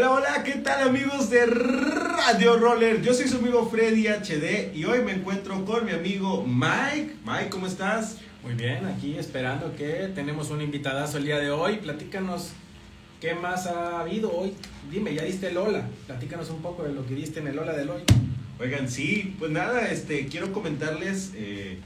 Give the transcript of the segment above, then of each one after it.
Hola, hola, ¿qué tal amigos de Radio Roller? Yo soy su amigo Freddy HD y hoy me encuentro con mi amigo Mike. Mike, ¿cómo estás? Muy bien, aquí esperando que tenemos un invitadazo el día de hoy. Platícanos qué más ha habido hoy. Dime, ya diste el Lola. Platícanos un poco de lo que diste en el Lola del hoy. Oigan, sí, pues nada, este, quiero comentarles eh,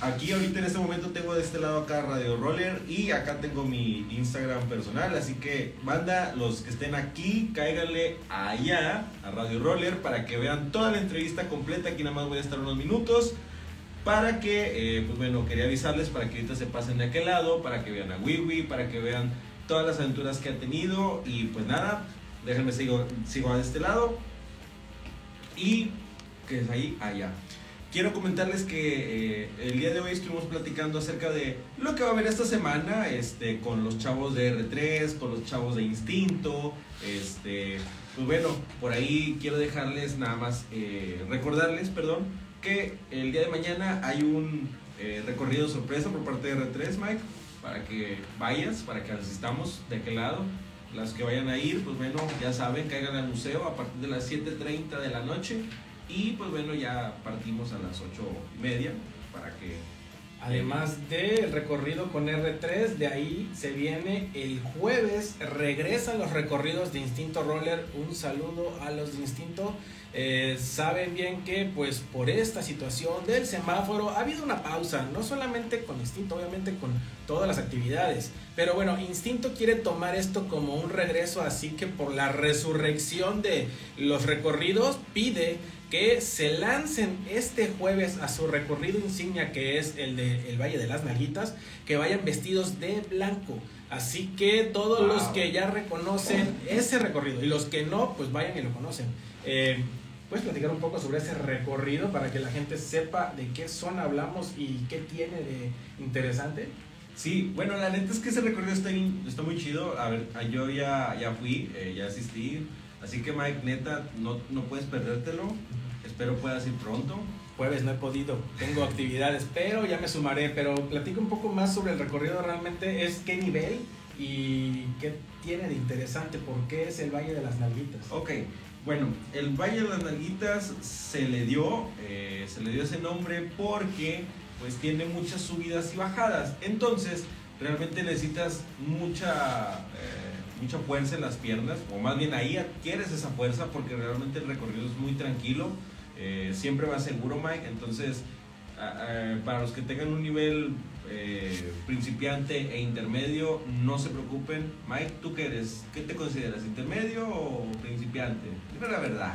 Aquí ahorita en este momento tengo de este lado acá Radio Roller y acá tengo mi Instagram personal, así que manda los que estén aquí, cáiganle allá a Radio Roller para que vean toda la entrevista completa, aquí nada más voy a estar unos minutos para que, eh, pues bueno, quería avisarles para que ahorita se pasen de aquel lado, para que vean a Wiwi, para que vean todas las aventuras que ha tenido y pues nada, déjenme sigo, sigo a este lado y que es ahí allá. Quiero comentarles que eh, el día de hoy estuvimos platicando acerca de lo que va a haber esta semana este, con los chavos de R3, con los chavos de Instinto. Este, pues bueno, por ahí quiero dejarles nada más, eh, recordarles, perdón, que el día de mañana hay un eh, recorrido sorpresa por parte de R3, Mike, para que vayas, para que asistamos de aquel lado. Las que vayan a ir, pues bueno, ya saben, caigan al museo a partir de las 7.30 de la noche. Y pues bueno, ya partimos a las ocho y media para que... Además del recorrido con R3, de ahí se viene el jueves, regresan los recorridos de Instinto Roller. Un saludo a los de Instinto. Eh, saben bien que pues por esta situación del semáforo ha habido una pausa, no solamente con Instinto, obviamente con todas las actividades. Pero bueno, Instinto quiere tomar esto como un regreso, así que por la resurrección de los recorridos pide que se lancen este jueves a su recorrido insignia que es el de el Valle de las Nalguitas, que vayan vestidos de blanco. Así que todos los que ya reconocen ese recorrido y los que no, pues vayan y lo conocen. Eh, ¿Puedes platicar un poco sobre ese recorrido para que la gente sepa de qué zona hablamos y qué tiene de interesante? Sí, bueno, la neta es que ese recorrido está, está muy chido. A ver, yo ya, ya fui, eh, ya asistí. Así que Mike, neta, no, no puedes perdértelo. Espero puedas ir pronto. Jueves no he podido, tengo actividades, pero ya me sumaré. Pero platico un poco más sobre el recorrido realmente, es qué nivel y qué tiene de interesante, por qué es el Valle de las Nalguitas. Ok, bueno, el Valle de las Nalguitas se le dio, eh, se le dio ese nombre porque pues tiene muchas subidas y bajadas. Entonces, realmente necesitas mucha... Eh, mucha fuerza en las piernas, o más bien ahí adquieres esa fuerza porque realmente el recorrido es muy tranquilo eh, siempre va seguro, Mike. Entonces, para los que tengan un nivel eh, principiante e intermedio, no se preocupen. Mike, ¿tú qué eres? ¿Qué te consideras? ¿Intermedio o principiante? Dime la verdad.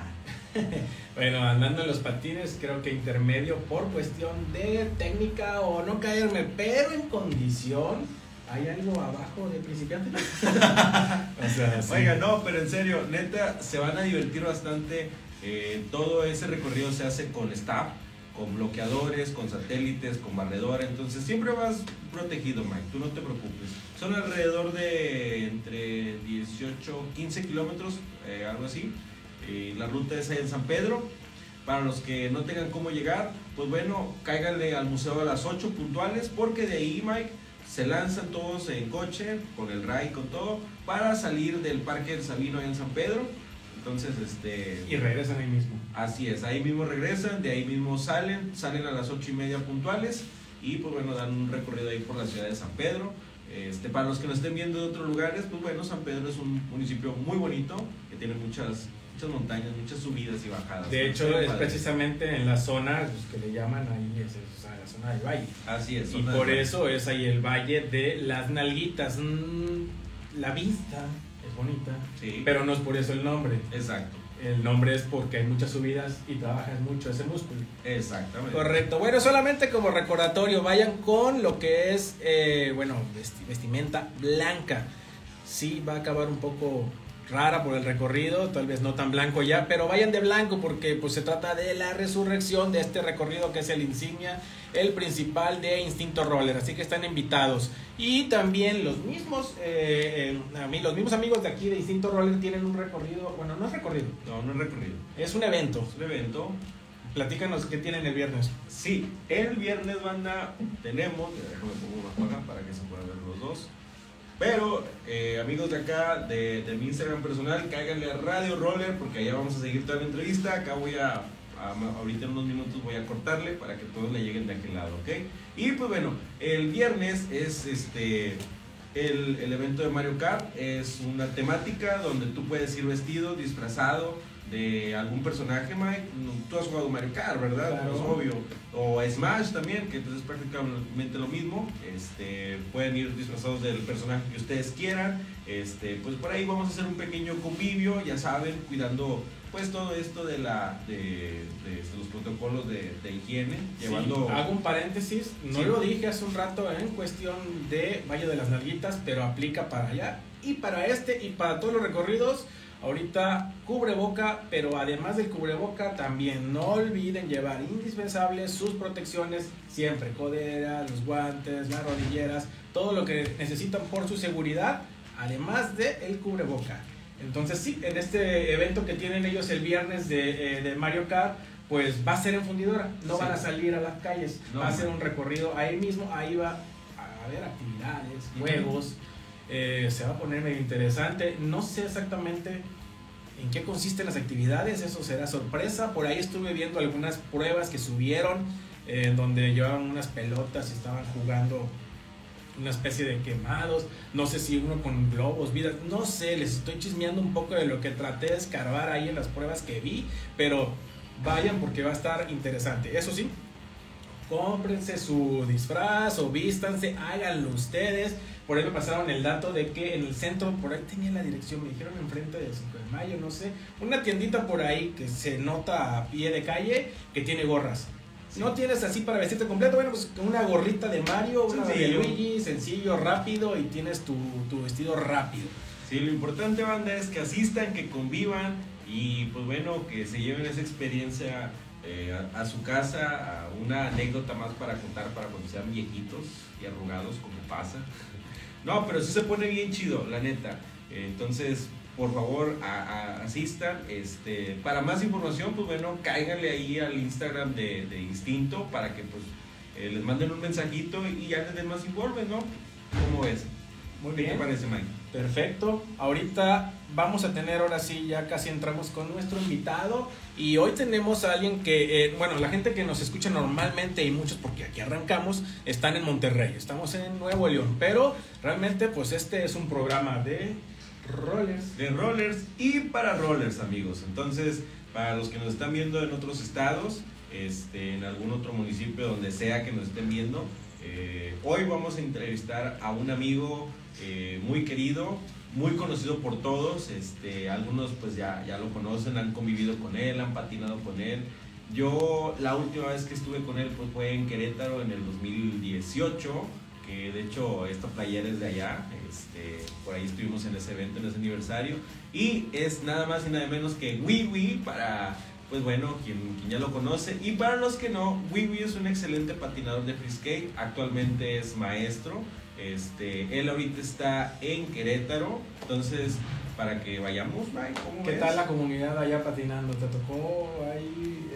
bueno, andando en los patines, creo que intermedio por cuestión de técnica o no caerme, pero en condición. ¿Hay algo abajo de principiante? Oiga, no, pero en serio, neta, se van a divertir bastante eh, todo ese recorrido se hace con staff, con bloqueadores, con satélites, con barredora. Entonces siempre vas protegido, Mike. Tú no te preocupes. Son alrededor de entre 18, 15 kilómetros, eh, algo así. la ruta es en San Pedro. Para los que no tengan cómo llegar, pues bueno, cáiganle al museo a las 8 puntuales, porque de ahí, Mike, se lanzan todos en coche, con el RAI, con todo, para salir del Parque del Sabino en San Pedro entonces, este... Y regresan ahí mismo. Así es, ahí mismo regresan, de ahí mismo salen, salen a las ocho y media puntuales y pues bueno, dan un recorrido ahí por la ciudad de San Pedro. Este, para los que nos estén viendo de otros lugares, pues bueno, San Pedro es un municipio muy bonito, que tiene muchas, muchas montañas, muchas subidas y bajadas. De hecho, es precisamente en la zona pues, que le llaman ahí, es, la zona del valle. Así es. Y por eso es ahí el valle de las nalguitas. Mm, la vista bonita, sí. pero no es por eso el nombre. Exacto. El nombre es porque hay muchas subidas y trabajas mucho ese músculo. Exactamente. Correcto. Bueno, solamente como recordatorio, vayan con lo que es, eh, bueno, vestimenta blanca. Sí, va a acabar un poco rara por el recorrido, tal vez no tan blanco ya, pero vayan de blanco porque pues se trata de la resurrección de este recorrido que es el insignia, el principal de Instinto Roller, así que están invitados. Y también los mismos, eh, eh, a mí, los mismos amigos de aquí de Instinto Roller tienen un recorrido, bueno, no es recorrido. No, no es recorrido. Es un evento. Es un evento. Platícanos qué tienen el viernes. Sí, el viernes banda tenemos, déjame pongo una para que se puedan ver los dos. Pero, eh, amigos de acá, de, mi Instagram personal, cáiganle a Radio Roller porque allá vamos a seguir toda la entrevista. Acá voy a, ahorita en unos minutos voy a cortarle para que todos le lleguen de aquel lado, ¿ok? Y pues bueno, el viernes es este el, el, evento de Mario Kart es una temática donde tú puedes ir vestido, disfrazado de algún personaje, Mike. Tú has jugado Mario Kart, ¿verdad? Es obvio. O Smash también, que entonces es prácticamente lo mismo. Este, pueden ir disfrazados del personaje que ustedes quieran. Este, pues por ahí vamos a hacer un pequeño convivio, ya saben, cuidando pues todo esto de la de, los protocolos de, higiene llevando hago un paréntesis no lo dije hace un rato en cuestión de Valle de las Nalguitas pero aplica para allá y para este y para todos los recorridos ahorita cubreboca pero además del cubreboca también no olviden llevar indispensables sus protecciones siempre codera los guantes las rodilleras todo lo que necesitan por su seguridad además de el cubreboca. Entonces sí, en este evento que tienen ellos el viernes de, eh, Mario Kart, pues va a ser en fundidora, no van a salir a las calles, va a ser un recorrido ahí mismo, ahí va a haber actividades, juegos, eh, se va a poner medio interesante, no sé exactamente en qué consisten las actividades, eso será sorpresa, por ahí estuve viendo algunas pruebas que subieron, en donde llevaban unas pelotas y estaban jugando una especie de quemados, no sé si uno con globos, vidas, no sé, les estoy chismeando un poco de lo que traté de escarbar ahí en las pruebas que vi, pero vayan porque va a estar interesante. Eso sí, cómprense su disfraz o vístanse, háganlo ustedes. Por ahí me pasaron el dato de que en el centro, por ahí tenía la dirección, me dijeron enfrente del 5 de mayo, no sé, una tiendita por ahí que se nota a pie de calle que tiene gorras no tienes así para vestirte completo, bueno, pues una gorrita de Mario, una de Luigi, sencillo, rápido y tienes tu, vestido rápido. Sí, lo importante, banda, es que asistan, que convivan y pues bueno, que se lleven esa experiencia eh, a, su casa, a una anécdota más para contar para cuando sean viejitos y arrugados, como pasa. No, pero sí se pone bien chido, la neta. entonces, por favor asistan. Este, para más información, pues bueno, cáiganle ahí al Instagram de, Instinto para que pues eh, les manden un mensajito y ya les den más informes, ¿no? ¿Cómo es? Muy bien. ¿Qué te parece, Mike? Perfecto. Ahorita vamos a tener, ahora sí, ya casi entramos con nuestro invitado. Y hoy tenemos a alguien que, eh, bueno, la gente que nos escucha normalmente y muchos, porque aquí arrancamos, están en Monterrey. Estamos en Nuevo León. Pero realmente, pues este es un programa de rollers. De rollers y para rollers, amigos. Entonces, para los que nos están viendo en otros estados, este, en algún otro municipio, donde sea que nos estén viendo, eh, hoy vamos a entrevistar a un amigo eh, muy querido, muy conocido por todos. Este, algunos pues ya, ya lo conocen, han convivido con él, han patinado con él. Yo la última vez que estuve con él pues, fue en Querétaro en el 2018 de hecho esta playera es de allá, este, por ahí estuvimos en ese evento, en ese aniversario, y es nada más y nada menos que Wiwi para, pues bueno, quien, quien, ya lo conoce, y para los que no, Wiwi es un excelente patinador de free skate, actualmente es maestro, este, él ahorita está en Querétaro, entonces para que vayamos, ¿cómo ¿Qué tal la comunidad allá patinando? ¿Te tocó ahí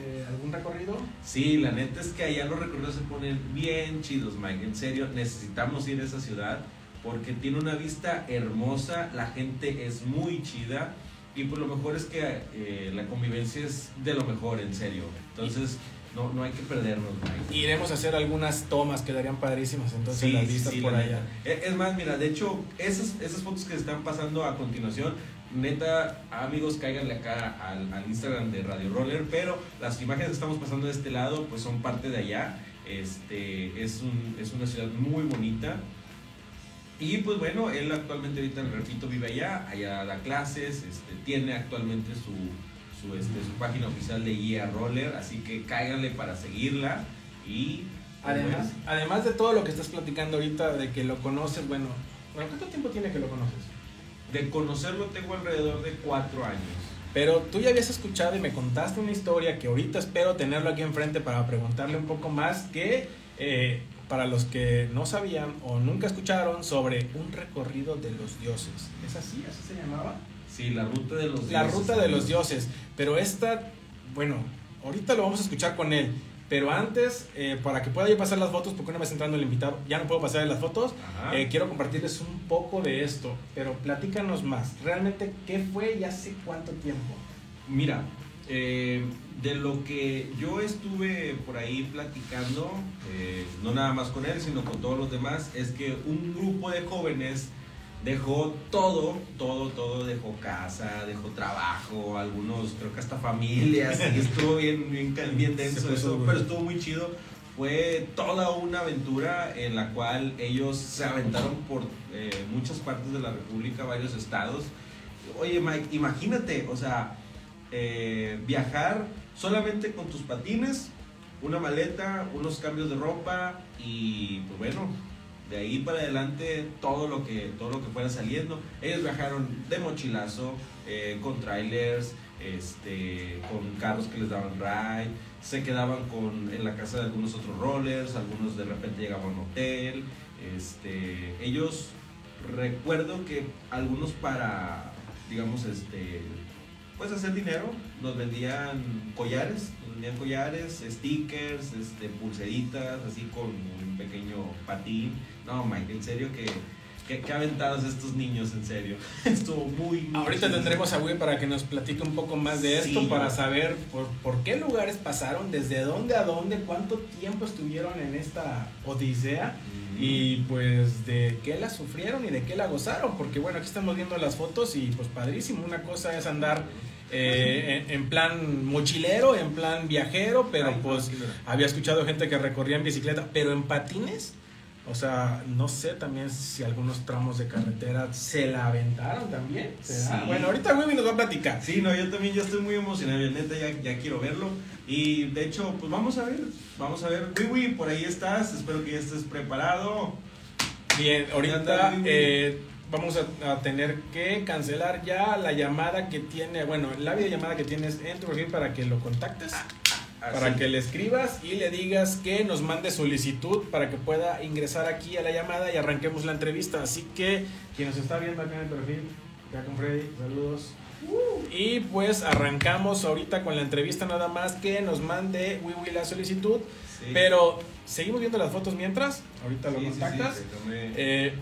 recorrido? Sí, la neta es que allá los recorridos se ponen bien chidos, Mike. En serio, necesitamos ir a esa ciudad porque tiene una vista hermosa, la gente es muy chida y por lo mejor es que eh, la convivencia es de lo mejor, en serio. Entonces... No, no hay que perdernos, Mike. Iremos a hacer algunas tomas, quedarían padrísimas entonces las vistas por allá. Es más, mira, de hecho, esas, esas fotos que están pasando a continuación neta, amigos, cáiganle acá al, Instagram de Radio Roller, pero las imágenes que estamos pasando de este lado, pues son parte de allá. Este, es, un, es una ciudad muy bonita. Y pues bueno, él actualmente ahorita, repito, vive allá, allá da clases, este, tiene actualmente su, su, este, su página oficial de guía Roller, así que cáiganle para seguirla y... Pues, además, además de todo lo que estás platicando ahorita, de que lo conoces, bueno, ¿cuánto tiempo tiene que lo conoces? De conocerlo tengo alrededor de cuatro años. Pero tú ya habías escuchado y me contaste una historia que ahorita espero tenerlo aquí enfrente para preguntarle un poco más que eh, para los que no sabían o nunca escucharon sobre un recorrido de los dioses. ¿Es así? ¿Así se llamaba? Sí, la ruta de los dioses. La ruta de los dioses. Pero esta, bueno, ahorita lo vamos a escuchar con él. Pero antes, eh, para que pueda yo pasar las fotos, porque una vez entrando el invitado, ya no puedo pasar las fotos, eh, quiero compartirles un poco de esto. Pero platícanos más. ¿Realmente qué fue y hace cuánto tiempo? Mira, eh, de lo que yo estuve por ahí platicando, no nada más con él, sino con todos los demás, es que un grupo de jóvenes dejó todo, todo, todo, dejó casa, dejó trabajo, algunos creo que hasta familias, y estuvo bien, bien, bien denso eso, pero estuvo muy chido. Fue toda una aventura en la cual ellos se aventaron por eh, muchas partes de la República, varios estados. Oye, Mike, imagínate, o sea, eh, viajar solamente con tus patines, una maleta, unos cambios de ropa y pues bueno, de ahí para adelante todo lo que todo lo que fuera saliendo. Ellos viajaron de mochilazo eh, con trailers este con carros que les daban ride se quedaban con en la casa de algunos otros rollers algunos de repente llegaban a un hotel este ellos recuerdo que algunos para digamos este pues hacer dinero nos vendían collares vendían collares stickers este pulseritas así con un pequeño patín. No, Mike, en serio que... Qué, aventados estos niños, en serio. Estuvo muy... Ahorita tendremos a Wii para que nos platique un poco más de esto, para saber por, por, qué lugares pasaron, desde dónde a dónde, cuánto tiempo estuvieron en esta odisea y pues de qué la sufrieron y de qué la gozaron, porque bueno, aquí estamos viendo las fotos y pues padrísimo, una cosa es andar eh, en, plan mochilero, en plan viajero, pero pues había escuchado gente que recorría en bicicleta, pero en patines o sea, no sé también si algunos tramos de carretera se la aventaron también. Bueno, ahorita Wiwi nos va a platicar. Sí, no, yo también ya estoy muy emocionado, neta, ya, ya quiero verlo. Y de hecho, pues vamos a ver, vamos a ver. Wiwi, por ahí estás, espero que ya estés preparado. Bien, ahorita eh, vamos a, tener que cancelar ya la llamada que tiene, bueno, la videollamada que tienes en tu perfil para que lo contactes para que le escribas y le digas que nos mande solicitud para que pueda ingresar aquí a la llamada y arranquemos la entrevista. Así que quien nos está viendo acá en el perfil, ya con Freddy, saludos. Y pues arrancamos ahorita con la entrevista nada más que nos mande Wiwi la solicitud. Pero seguimos viendo las fotos mientras, ahorita lo contactas. Eh,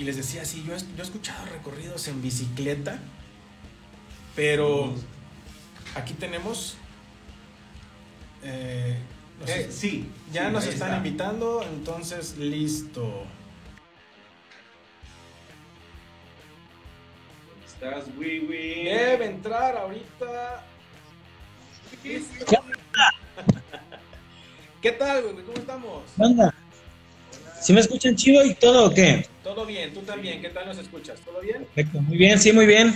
y les decía, sí, yo he, yo he escuchado recorridos en bicicleta, pero aquí tenemos eh, eh, sí. Ya nos están invitando, entonces listo. estás, Wiwi? Debe entrar ahorita. ¿Qué tal, güey? ¿Cómo estamos? ¿Qué ¿Sí me escuchan chido y todo o qué? Todo bien, tú también. ¿Qué tal nos escuchas? ¿Todo bien? Perfecto, muy bien, sí, muy bien.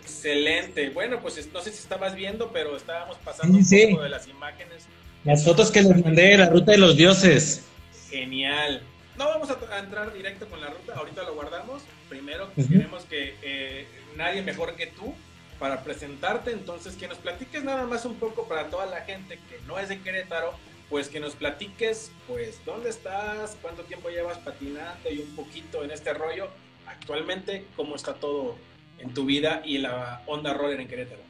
Excelente. Bueno, pues no sé si estabas viendo, pero estábamos pasando un poco de las imágenes. Las fotos que les mandé, la ruta de los dioses. Genial. No vamos a, entrar directo con la ruta, ahorita lo guardamos. Primero queremos que eh, nadie mejor que tú para presentarte, entonces que nos platiques nada más un poco para toda la gente que no es de Querétaro, pues que nos platiques, pues, dónde estás, cuánto tiempo llevas patinando y un poquito en este rollo. Actualmente, cómo está todo en tu vida y la onda roller en Querétaro?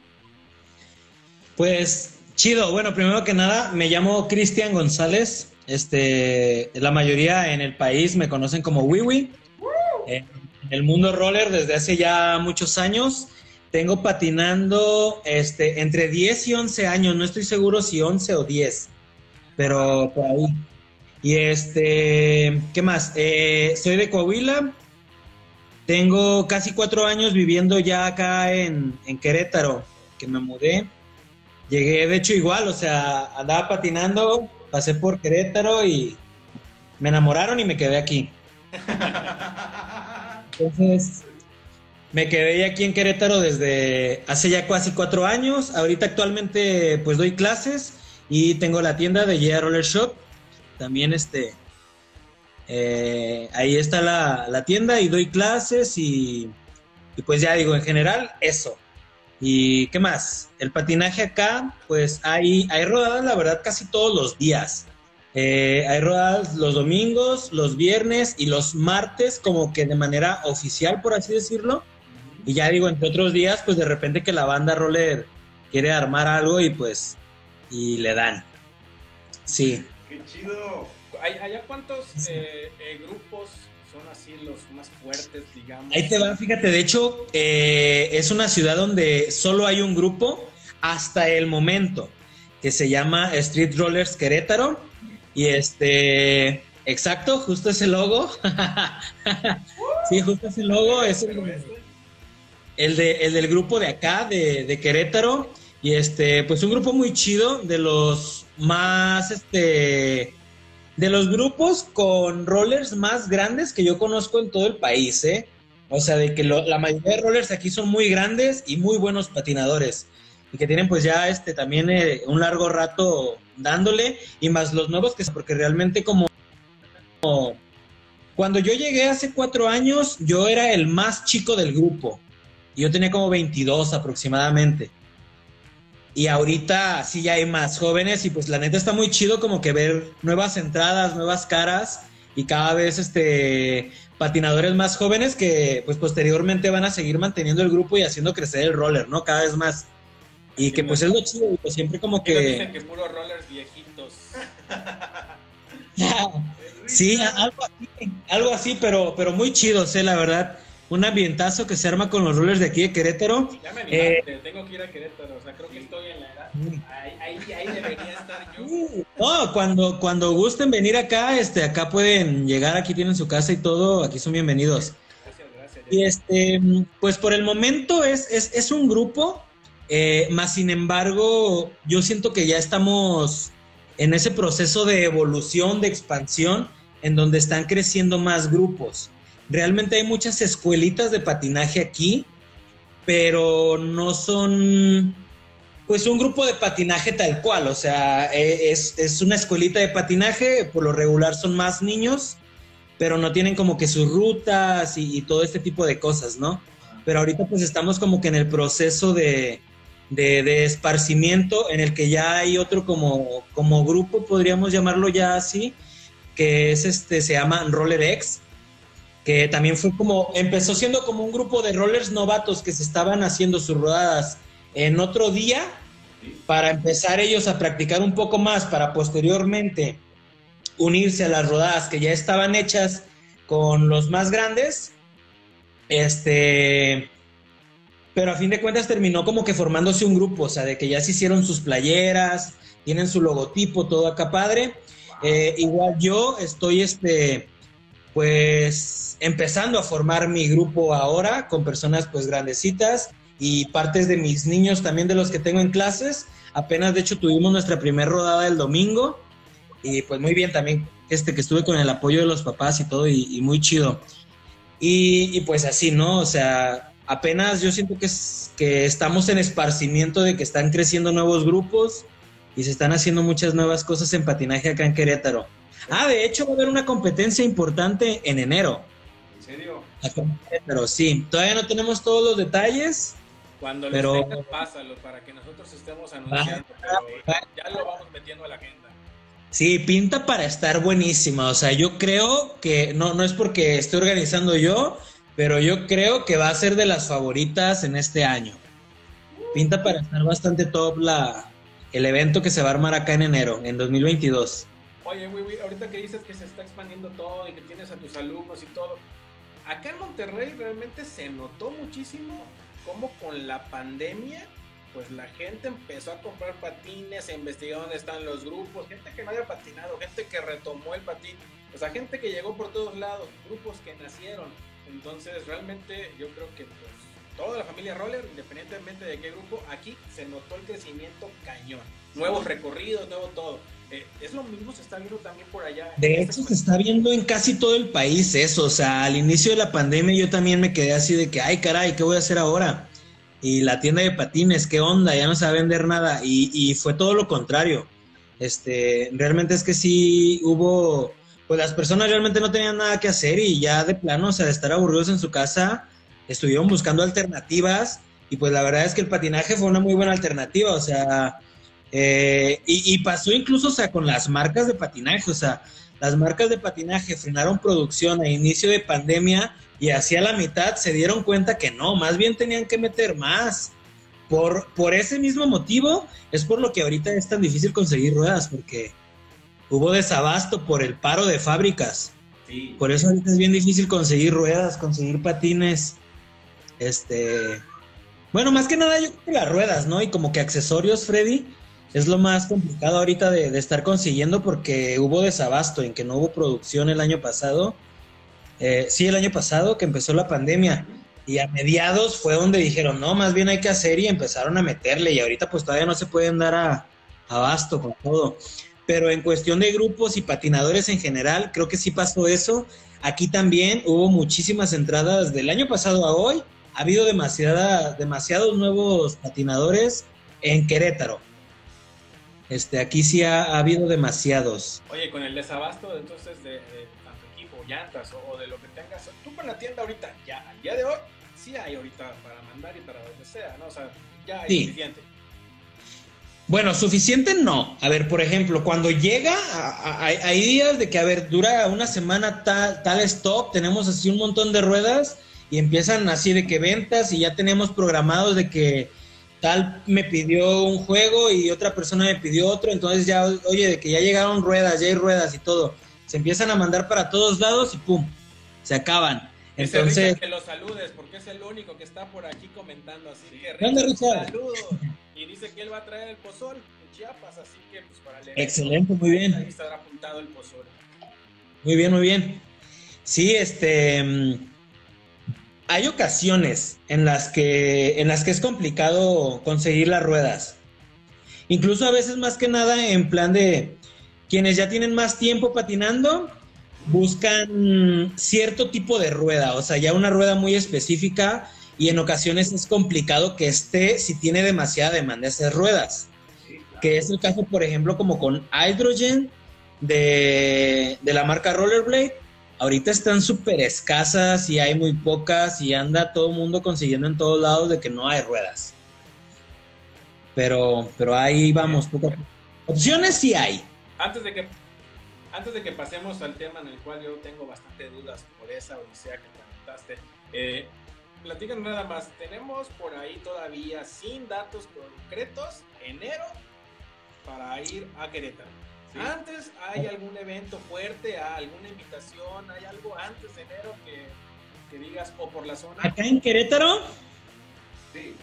Pues chido, bueno, primero que nada, me llamo Cristian González. Este, la mayoría en el país me conocen como Wiwi. En el mundo roller desde hace ya muchos años. Tengo patinando este, entre 10 y 11 años, no estoy seguro si 11 o 10, pero por ahí. Y este, ¿qué más? Eh, soy de Coahuila, tengo casi cuatro años viviendo ya acá en, Querétaro, que me mudé. Llegué, de hecho, igual, o sea, andaba patinando, pasé por Querétaro y me enamoraron y me quedé aquí. Entonces, me quedé aquí en Querétaro desde hace ya casi cuatro años. Ahorita actualmente pues doy clases y tengo la tienda de Yeah Roller Shop. También este, eh, ahí está la, tienda y doy clases y, pues ya digo, en general, eso. ¿Y qué más? El patinaje acá, pues hay, hay rodadas, la verdad, casi todos los días. Eh, hay rodadas los domingos, los viernes y los martes, como que de manera oficial, por así decirlo. Y ya digo, entre otros días, pues de repente que la banda roller quiere armar algo y pues, y le dan. Sí. ¡Qué chido! ¿Allá cuántos eh, eh, grupos son así los más fuertes, digamos? Ahí te va, fíjate, de hecho, eh, es una ciudad donde solo hay un grupo hasta el momento, que se llama Street Rollers Querétaro. Y este, exacto, justo ese logo. sí, justo ese logo es el, de, el del grupo de acá, de, de, Querétaro. Y este, pues un grupo muy chido, de los más, este, de los grupos con rollers más grandes que yo conozco en todo el país, ¿eh? O sea, de que la mayoría de rollers aquí son muy grandes y muy buenos patinadores. Y que tienen pues ya este también eh, un largo rato dándole. Y más los nuevos que porque realmente como, como, Cuando yo llegué hace cuatro años, yo era el más chico del grupo. Y yo tenía como 22 aproximadamente. Y ahorita sí ya hay más jóvenes y pues la neta está muy chido como que ver nuevas entradas, nuevas caras y cada vez este patinadores más jóvenes que pues posteriormente van a seguir manteniendo el grupo y haciendo crecer el roller, ¿no? Cada vez más. Y que pues es lo chido, pues siempre como que... Dicen que puros rollers viejitos. sí, algo así, algo así, pero, pero muy chido, sé, la verdad un ambientazo que se arma con los rollers de aquí de Querétaro. Ya me animaste, eh, tengo que ir a Querétaro, o sea, creo que estoy en la edad. Ahí, ahí, debería estar yo. No, cuando, cuando gusten venir acá, este, acá pueden llegar, aquí tienen su casa y todo, aquí son bienvenidos. Gracias, gracias. Y este, pues por el momento es, es, es un grupo, eh, más sin embargo, yo siento que ya estamos en ese proceso de evolución, de expansión, en donde están creciendo más grupos. Realmente hay muchas escuelitas de patinaje aquí, pero no son pues un grupo de patinaje tal cual, o sea, e, es, una escuelita de patinaje, por lo regular son más niños, pero no tienen como que sus rutas y, todo este tipo de cosas, ¿no? Pero ahorita pues estamos como que en el proceso de, de, esparcimiento en el que ya hay otro como, como grupo, podríamos llamarlo ya así, que es este, se llama Roller X, que también fue como, empezó siendo como un grupo de rollers novatos que se estaban haciendo sus rodadas en otro día para empezar ellos a practicar un poco más para posteriormente unirse a las rodadas que ya estaban hechas con los más grandes. Este, pero a fin de cuentas terminó como que formándose un grupo, o sea, de que ya se hicieron sus playeras, tienen su logotipo, todo acá padre. Eh, igual yo estoy, este, pues empezando a formar mi grupo ahora con personas pues grandecitas y partes de mis niños también de los que tengo en clases. Apenas de hecho tuvimos nuestra primera rodada el domingo y pues muy bien también este que estuve con el apoyo de los papás y todo y, muy chido. Y, pues así, ¿no? O sea, apenas yo siento que, que estamos en esparcimiento de que están creciendo nuevos grupos y se están haciendo muchas nuevas cosas en patinaje acá en Querétaro. Ah, de hecho va a haber una competencia importante en enero. ¿En serio? Pero sí, todavía no tenemos todos los detalles. Cuando lo tengas, pásalo para que nosotros estemos anunciando. ya lo vamos metiendo a la agenda. Sí, pinta para estar buenísima. O sea, yo creo que no, no es porque esté organizando yo, pero yo creo que va a ser de las favoritas en este año. Pinta para estar bastante top la, el evento que se va a armar acá en enero, en 2022. Oye, güey, ahorita que dices que se está expandiendo todo y que tienes a tus alumnos y todo, acá en Monterrey realmente se notó muchísimo cómo con la pandemia, pues la gente empezó a comprar patines, a investigar dónde están los grupos, gente que no había patinado, gente que retomó el patín, o sea, gente que llegó por todos lados, grupos que nacieron. Entonces, realmente yo creo que pues toda la familia Roller, independientemente de qué grupo, aquí se notó el crecimiento cañón. Nuevos recorridos, nuevo todo. Eh, es lo mismo, se está viendo también por allá. De hecho, se está viendo en casi todo el país eso. O sea, al inicio de la pandemia yo también me quedé así de que, ay, caray, ¿qué voy a hacer ahora? Y la tienda de patines, ¿qué onda? Ya no se va a vender nada. Y, fue todo lo contrario. Este, realmente es que sí hubo, pues las personas realmente no tenían nada que hacer y ya de plano, o sea, de estar aburridos en su casa, estuvieron buscando alternativas. Y pues la verdad es que el patinaje fue una muy buena alternativa. O sea, eh, y, pasó incluso, o sea, con las marcas de patinaje, o sea, las marcas de patinaje frenaron producción a inicio de pandemia y hacia la mitad se dieron cuenta que no, más bien tenían que meter más. Por, por ese mismo motivo es por lo que ahorita es tan difícil conseguir ruedas, porque hubo desabasto por el paro de fábricas. Sí. Por eso ahorita es bien difícil conseguir ruedas, conseguir patines. Este. Bueno, más que nada yo creo que las ruedas, ¿no? Y como que accesorios, Freddy, es lo más complicado ahorita de, de estar consiguiendo porque hubo desabasto en que no hubo producción el año pasado. Eh, sí, el año pasado que empezó la pandemia. Y a mediados fue donde dijeron, no, más bien hay que hacer y empezaron a meterle. Y ahorita pues todavía no se pueden dar a, abasto con todo. Pero en cuestión de grupos y patinadores en general, creo que sí pasó eso. Aquí también hubo muchísimas entradas del año pasado a hoy. Ha habido demasiada, demasiados nuevos patinadores en Querétaro. Este, aquí sí ha, ha habido demasiados. Oye, con el desabasto entonces de, de tanto equipo, llantas o, o de lo que tengas, tú con la tienda ahorita, ya, al día de hoy, sí hay ahorita para mandar y para donde sea, ¿no? O sea, ya hay Sí. suficiente. Bueno, suficiente no. A ver, por ejemplo, cuando llega, a- a- hay, hay días de que, a ver, dura una semana tal, tal stop, tenemos así un montón de ruedas y empiezan así de que ventas y ya tenemos programados de que tal me pidió un juego y otra persona me pidió otro, entonces ya, oye, de que ya llegaron ruedas, ya hay ruedas y todo. Se empiezan a mandar para todos lados y pum, se acaban. Entonces, Richard que lo saludes porque es el único que está por aquí comentando, así que ¿Qué onda, Richard? saludos. Y dice que él va a traer el pozol en Chiapas, así que pues para leer. Excelente, muy bien. Ahí estará apuntado el pozol. Muy bien, muy bien. Sí, este mm, hay ocasiones en las que en las que es complicado conseguir las ruedas. Incluso a veces más que nada en plan de quienes ya tienen más tiempo patinando buscan cierto tipo de rueda, o sea, ya una rueda muy específica y en ocasiones es complicado que esté si tiene demasiada demanda de esas ruedas que es el caso, por ejemplo, como con Hydrogen de, de la marca Rollerblade. Ahorita están súper escasas y hay muy pocas y anda todo mundo consiguiendo en todos lados de que no hay ruedas. Pero, pero ahí vamos, poco. Opciones sí hay. Antes de que antes de que pasemos al tema en el cual yo tengo bastante dudas por esa odisea que comentaste, eh, platícanos nada más. Tenemos por ahí todavía sin datos concretos enero para ir a Querétaro. Sí. Antes hay algún evento fuerte, alguna invitación, hay algo antes de enero que, que digas o por la zona. Acá en Querétaro, Sí.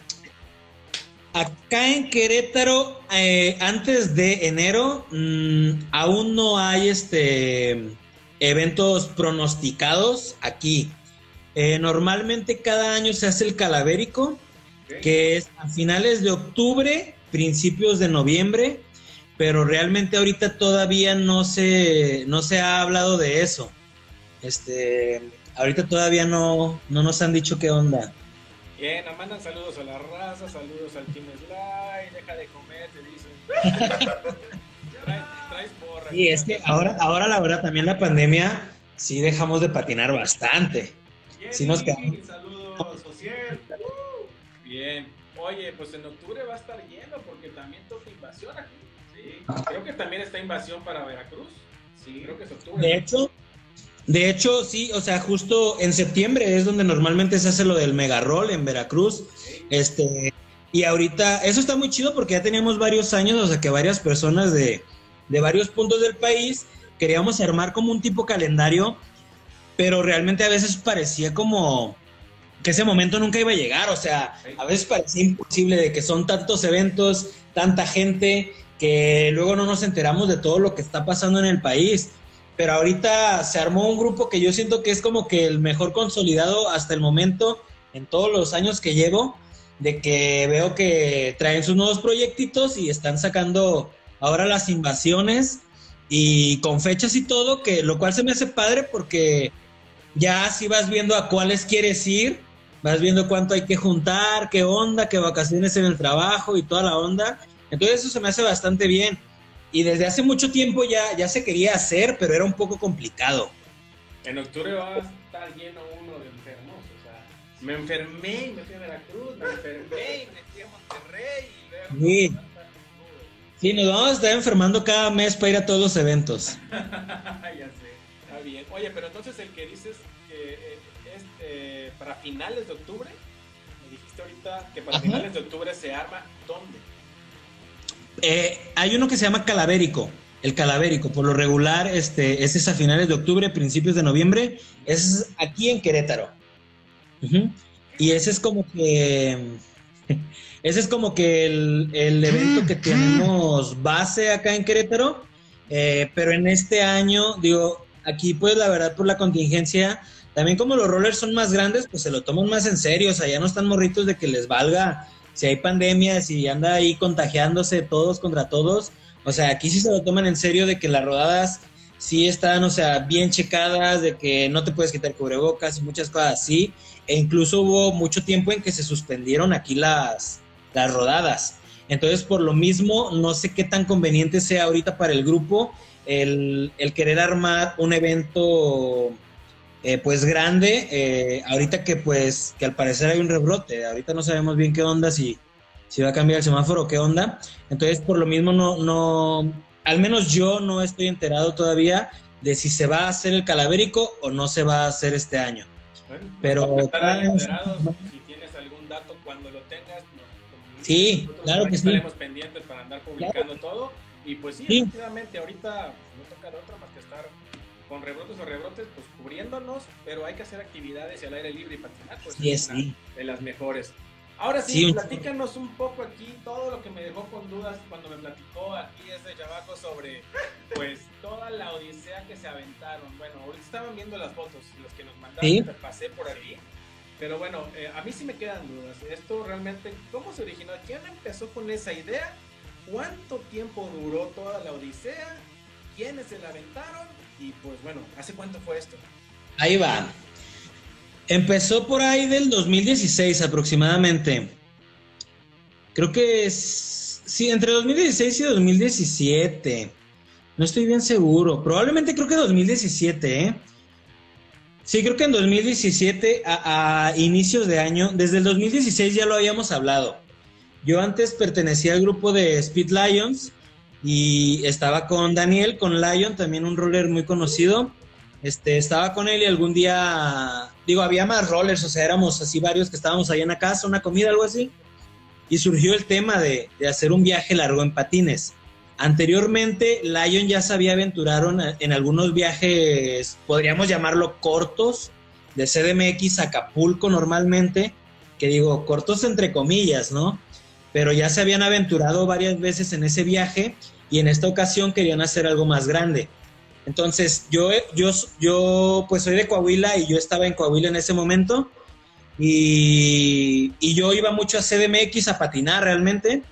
Acá en Querétaro, eh, antes de enero, mm, aún no hay este eventos pronosticados aquí. Eh, normalmente cada año se hace el calavérico, que es a finales de octubre, principios de noviembre, pero realmente ahorita todavía no se, no se ha hablado de eso. Este, ahorita todavía no, no nos han dicho qué onda. Bien, mandan saludos a la raza, saludos al Team Sly, deja de comer, te dicen. Traes, traes porra. Y es que ahora, ahora la verdad también la pandemia sí dejamos de patinar bastante. Jenny, sí nos quedamos. Saludos, Josiel. Bien. Oye, pues en octubre va a estar lleno porque también toca invasión aquí. Sí. Creo que también está invasión para Veracruz. Sí, creo que es octubre. De hecho, de hecho sí, o sea, justo en septiembre es donde normalmente se hace lo del mega roll en Veracruz. Este, y ahorita, eso está muy chido porque ya teníamos varios años, o sea, que varias personas de, de varios puntos del país queríamos armar como un tipo calendario, pero realmente a veces parecía como que ese momento nunca iba a llegar, o sea, a veces parecía imposible de que son tantos eventos, tanta gente, que luego no nos enteramos de todo lo que está pasando en el país. Pero ahorita se armó un grupo que yo siento que es como que el mejor consolidado hasta el momento en todos los años que llevo, de que veo que traen sus nuevos proyectitos y están sacando ahora las invasiones y con fechas y todo, que lo cual se me hace padre porque ya si vas viendo a cuáles quieres ir, vas viendo cuánto hay que juntar, qué onda, qué vacaciones en el trabajo y toda la onda. Entonces eso se me hace bastante bien. Y desde hace mucho tiempo ya, ya se quería hacer, pero era un poco complicado. En octubre va a estar lleno uno de enfermos. O sea, me enfermé y me fui a Veracruz, me enfermé y me fui a Monterrey y luego. Sí. Sí, nos vamos a estar enfermando cada mes para ir a todos los eventos. ya sé, está bien. Oye, pero entonces el que dices que eh, es eh, para finales de octubre, me dijiste ahorita que para Ajá. finales de octubre se arma, ¿dónde? Eh, hay uno que se llama Calavérico. el calavérico. Por lo regular, este, ese es a finales de octubre, principios de noviembre. es aquí en Querétaro. Y ese es como que. Ese es como que el, evento que tenemos base acá en Querétaro. Eh, pero en este año, digo, aquí pues la verdad por la contingencia, también como los rollers son más grandes, pues se lo toman más en serio. O sea, ya no están morritos de que les valga si hay pandemia, si anda ahí contagiándose todos contra todos o sea, aquí sí se lo toman en serio de que las rodadas sí están, o sea, bien checadas, de que no te puedes quitar cubrebocas y muchas cosas así. E incluso hubo mucho tiempo en que se suspendieron aquí las, las rodadas. Entonces, por lo mismo, no sé qué tan conveniente sea ahorita para el grupo el, querer armar un evento eh, pues grande, eh, ahorita que pues que al parecer hay un rebrote, ahorita no sabemos bien qué onda, si, si va a cambiar el semáforo, qué onda. Entonces, por lo mismo, no, no, al menos yo no estoy enterado todavía de si se va a hacer el calavérico o no se va a hacer este año. Pero si tienes algún dato cuando lo tengas, sí, claro que sí. Estaremos pendientes para andar publicando todo. Y pues sí, efectivamente, ahorita con rebrotes o rebrotes, pues cubriéndonos, pero hay que hacer actividades y al aire libre y patinar, pues es una de las mejores. Ahora sí, platícanos un poco aquí todo lo que me dejó con dudas cuando me platicó aquí ese chavaco sobre pues toda la odisea que se aventaron. Bueno, ahorita estaban viendo las fotos, los que nos mandaron, ¿Sí? pasé por aquí. Pero bueno, eh, a mí sí me quedan dudas. Esto realmente, ¿cómo se originó? ¿Quién empezó con esa idea? ¿Cuánto tiempo duró toda la odisea? ¿Quiénes se la aventaron? Y pues bueno, ¿hace cuánto fue esto? Ahí va. Empezó por ahí del 2016 aproximadamente. Creo que es. Sí, entre 2016 y 2017. No estoy bien seguro. Probablemente creo que 2017, ¿eh? Sí, creo que en 2017, a, a, inicios de año, desde el 2016 ya lo habíamos hablado. Yo antes pertenecía al grupo de Speed Lions y estaba con Daniel, con Lion, también un roller muy conocido. Este, estaba con él y algún día, digo, había más rollers, o sea, éramos así varios que estábamos allá en la casa, una comida, algo así, y surgió el tema de, hacer un viaje largo en patines. Anteriormente, Lion ya se había aventurado en algunos viajes, podríamos llamarlo cortos, de CDMX a Acapulco normalmente, que digo, cortos entre comillas, ¿no? Pero ya se habían aventurado varias veces en ese viaje y en esta ocasión querían hacer algo más grande. Entonces, yo, yo, yo pues soy de Coahuila y yo estaba en Coahuila en ese momento y, y, yo iba mucho a CDMX a patinar realmente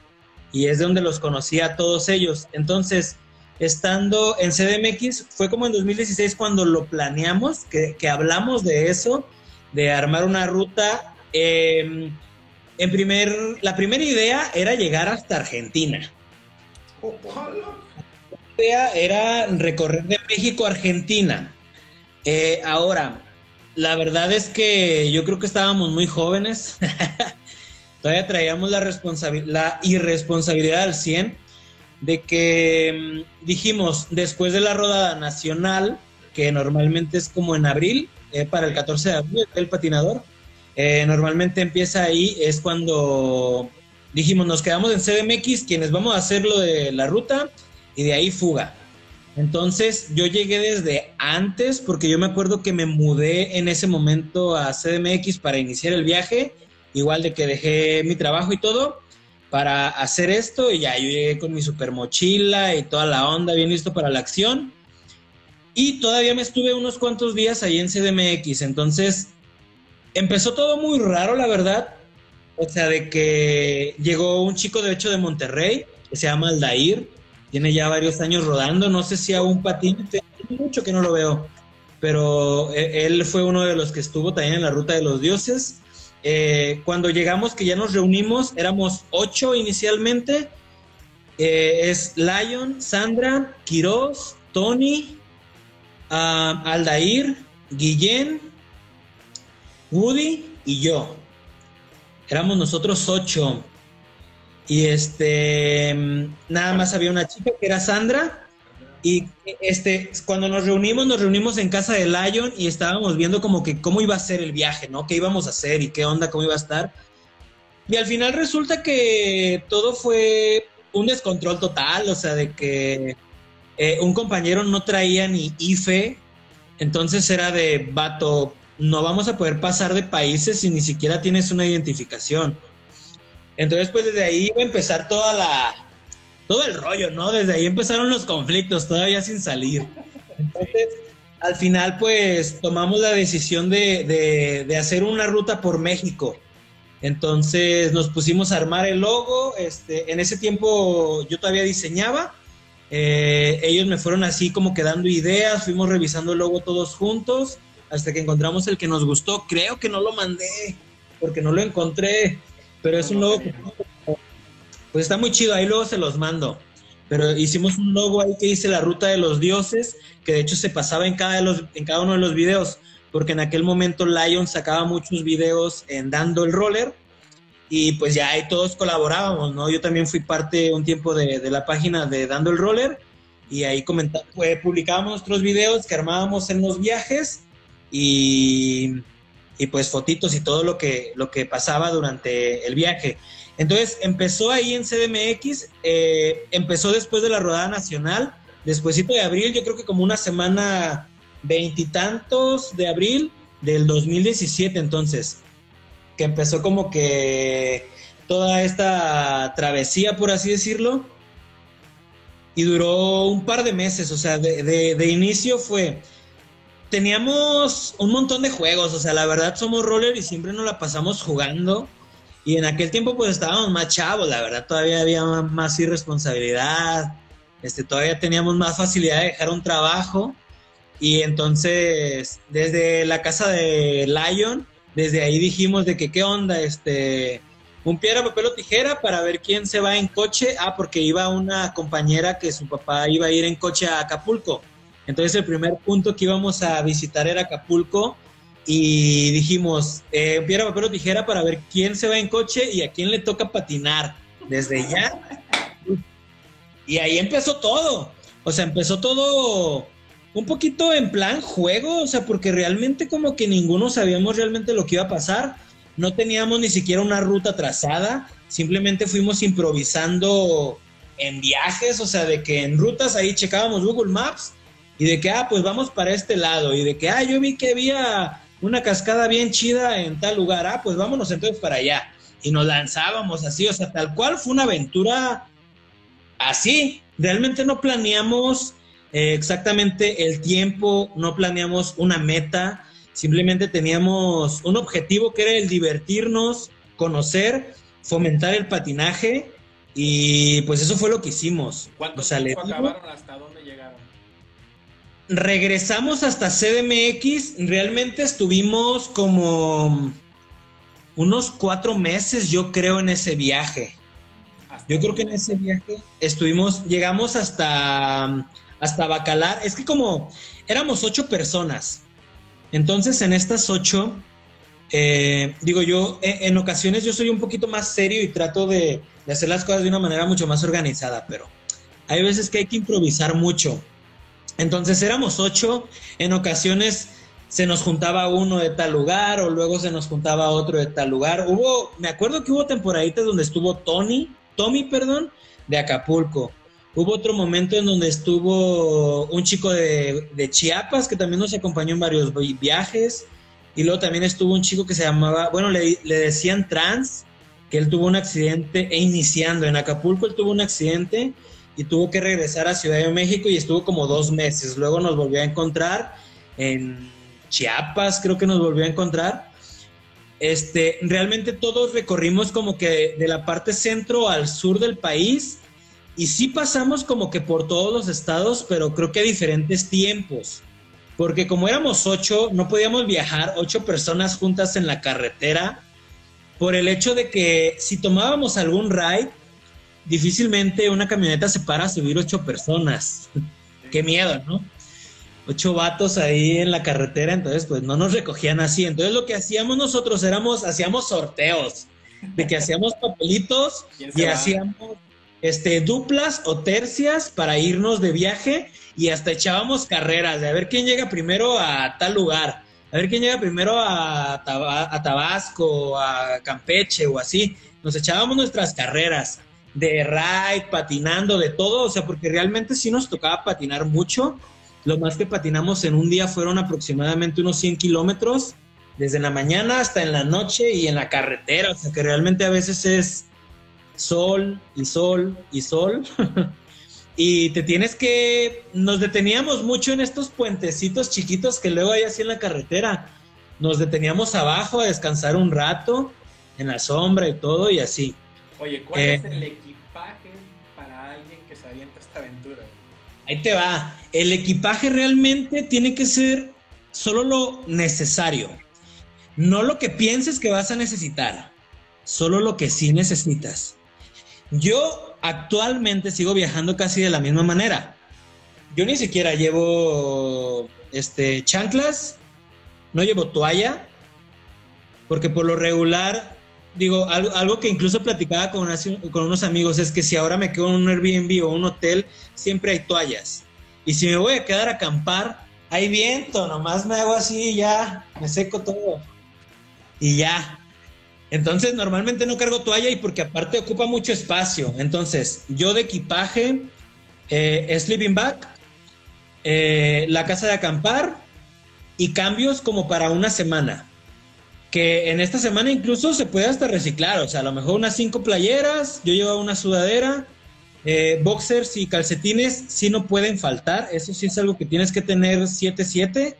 y es de donde los conocí a todos ellos. Entonces, estando en CDMX, fue como en 2016 cuando lo planeamos, que, que hablamos de eso, de armar una ruta. Em, en primer, la primera idea era llegar hasta Argentina era recorrer de México a Argentina. Eh, ahora, la verdad es que yo creo que estábamos muy jóvenes. Todavía traíamos la, la irresponsabilidad al 100 de que mm, dijimos, después de la rodada nacional, que normalmente es como en abril, eh, para el 14 de abril, el patinador, eh, normalmente empieza ahí, es cuando dijimos, nos quedamos en CDMX, quienes vamos a hacer lo de la ruta, y de ahí fuga. Entonces yo llegué desde antes porque yo me acuerdo que me mudé en ese momento a CDMX para iniciar el viaje, igual de que dejé mi trabajo y todo para hacer esto y ya yo llegué con mi super mochila y toda la onda bien listo para la acción. Y todavía me estuve unos cuantos días ahí en CDMX, entonces empezó todo muy raro, la verdad. O sea, de que llegó un chico de hecho de Monterrey, que se llama Aldair, tiene ya varios años rodando, no sé si aún patina, mucho que no lo veo, pero eh, él fue uno de los que estuvo también en la Ruta de los Dioses. Eh, cuando llegamos, que ya nos reunimos, éramos ocho inicialmente, eh, es Lion, Sandra, Quiroz, Tony, ah, Aldair, Guillén, Woody y yo. Éramos nosotros ocho. Y este, nada más había una chica que era Sandra. Y este, cuando nos reunimos, nos reunimos en casa de Lion y estábamos viendo como que cómo iba a ser el viaje, ¿no? ¿Qué íbamos a hacer y qué onda, cómo iba a estar? Y al final resulta que todo fue un descontrol total, o sea, de que eh, un compañero no traía ni IFE, entonces era de, vato, no vamos a poder pasar de países si ni siquiera tienes una identificación. Entonces, pues desde ahí iba a empezar toda la, todo el rollo, ¿no? Desde ahí empezaron los conflictos, todavía sin salir. Entonces, al final, pues tomamos la decisión de, de, hacer una ruta por México. Entonces nos pusimos a armar el logo. Este, en ese tiempo yo todavía diseñaba. Eh, ellos me fueron así como quedando ideas, fuimos revisando el logo todos juntos hasta que encontramos el que nos gustó. Creo que no lo mandé porque no lo encontré, pero es un logo pues está muy chido, ahí luego se los mando. Pero hicimos un logo ahí que dice la ruta de los dioses, que de hecho se pasaba en cada, de los, en cada uno de los videos, porque en aquel momento Lion sacaba muchos videos en dando el roller y pues ya ahí todos colaborábamos, ¿no? Yo también fui parte un tiempo de, de la página de Dando el Roller y ahí comentaba, pues, publicábamos nuestros videos que armábamos en los viajes y, y, pues fotitos y todo lo que, lo que pasaba durante el viaje. Entonces empezó ahí en CDMX, eh, empezó después de la rodada nacional, despuésito de abril, yo creo que como una semana veintitantos de abril del 2017 entonces, que empezó como que toda esta travesía, por así decirlo, y duró un par de meses, o sea, de, de inicio fue, teníamos un montón de juegos, o sea, la verdad somos roller y siempre nos la pasamos jugando. Y en aquel tiempo pues estábamos más chavos, la verdad todavía había más irresponsabilidad, este, todavía teníamos más facilidad de dejar un trabajo. Y entonces desde la casa de Lion, desde ahí dijimos de que qué onda, este, un piedra, papel o tijera para ver quién se va en coche, ah, porque iba una compañera que su papá iba a ir en coche a Acapulco. Entonces el primer punto que íbamos a visitar era Acapulco y dijimos, eh, piedra, papel o tijera para ver quién se va en coche y a quién le toca patinar desde ya. Y ahí empezó todo. O sea, empezó todo un poquito en plan juego, o sea, porque realmente como que ninguno sabíamos realmente lo que iba a pasar. No teníamos ni siquiera una ruta trazada, simplemente fuimos improvisando en viajes, o sea, de que en rutas ahí checábamos Google Maps y de que, ah, pues vamos para este lado, y de que, ah, yo vi que había una cascada bien chida en tal lugar, ah, pues vámonos entonces para allá. Y nos lanzábamos así, o sea, tal cual fue una aventura así. Realmente no planeamos eh, exactamente el tiempo, no planeamos una meta, simplemente teníamos un objetivo que era el divertirnos, conocer, fomentar el patinaje y pues eso fue lo que hicimos. ¿Cuánto tiempo acabaron? ¿Hasta dónde? Regresamos hasta CDMX, realmente estuvimos como unos cuatro meses, yo creo, en ese viaje. Yo creo que en ese viaje estuvimos, llegamos hasta, hasta Bacalar. Es que como éramos ocho personas, entonces en estas ocho, eh, digo yo, en, ocasiones yo soy un poquito más serio y trato de hacer las cosas de una manera mucho más organizada, pero hay veces que hay que improvisar mucho. Entonces éramos ocho, en ocasiones se nos juntaba uno de tal lugar o luego se nos juntaba otro de tal lugar. Hubo, me acuerdo que hubo temporaditas donde estuvo Tony, Tommy, perdón, de Acapulco. Hubo otro momento en donde estuvo un chico de, Chiapas que también nos acompañó en varios viajes. Y luego también estuvo un chico que se llamaba, bueno, le, le decían trans, que él tuvo un accidente e iniciando en Acapulco, él tuvo un accidente y tuvo que regresar a Ciudad de México y estuvo como dos meses. Luego nos volvió a encontrar en Chiapas, creo que nos volvió a encontrar. Este, realmente todos recorrimos como que de la parte centro al sur del país y sí pasamos como que por todos los estados, pero creo que a diferentes tiempos. Porque como éramos ocho, no podíamos viajar ocho personas juntas en la carretera por el hecho de que si tomábamos algún ride, difícilmente una camioneta se para a subir ocho personas. Qué miedo, ¿no? Ocho vatos ahí en la carretera, entonces pues no nos recogían así. Entonces lo que hacíamos nosotros éramos, hacíamos sorteos, de que hacíamos papelitos y hacíamos este, duplas o tercias para irnos de viaje y hasta echábamos carreras de a ver quién llega primero a tal lugar, a ver quién llega primero a, a Tabasco, a Campeche o así. Nos echábamos nuestras carreras de ride, patinando, de todo, o sea, porque realmente sí nos tocaba patinar mucho. Lo más que patinamos en un día fueron aproximadamente unos 100 kilómetros, desde la mañana hasta en la noche y en la carretera, o sea, que realmente a veces es sol y sol y sol. y te tienes que, nos deteníamos mucho en estos puentecitos chiquitos que luego hay así en la carretera. Nos deteníamos abajo a descansar un rato en la sombra y todo y así. Oye, ¿cuál es el equipaje para alguien que se avienta esta aventura? Ahí te va. El equipaje realmente tiene que ser solo lo necesario. No lo que pienses que vas a necesitar, solo lo que sí necesitas. Yo actualmente sigo viajando casi de la misma manera. Yo ni siquiera llevo este chanclas, no llevo toalla, porque por lo regular, digo, algo, que incluso platicaba con, con unos amigos es que si ahora me quedo en un Airbnb o un hotel, siempre hay toallas. Y si me voy a quedar a acampar, hay viento, nomás me hago así y ya, me seco todo. Y ya, entonces, normalmente no cargo toalla y porque aparte ocupa mucho espacio. Entonces, yo de equipaje, eh, sleeping bag, eh, la casa de acampar y cambios como para una semana. Que en esta semana incluso se puede hasta reciclar. O sea, a lo mejor unas cinco playeras, yo llevo una sudadera, eh, boxers y calcetines sí no pueden faltar. Eso sí es algo que tienes que tener 7-7.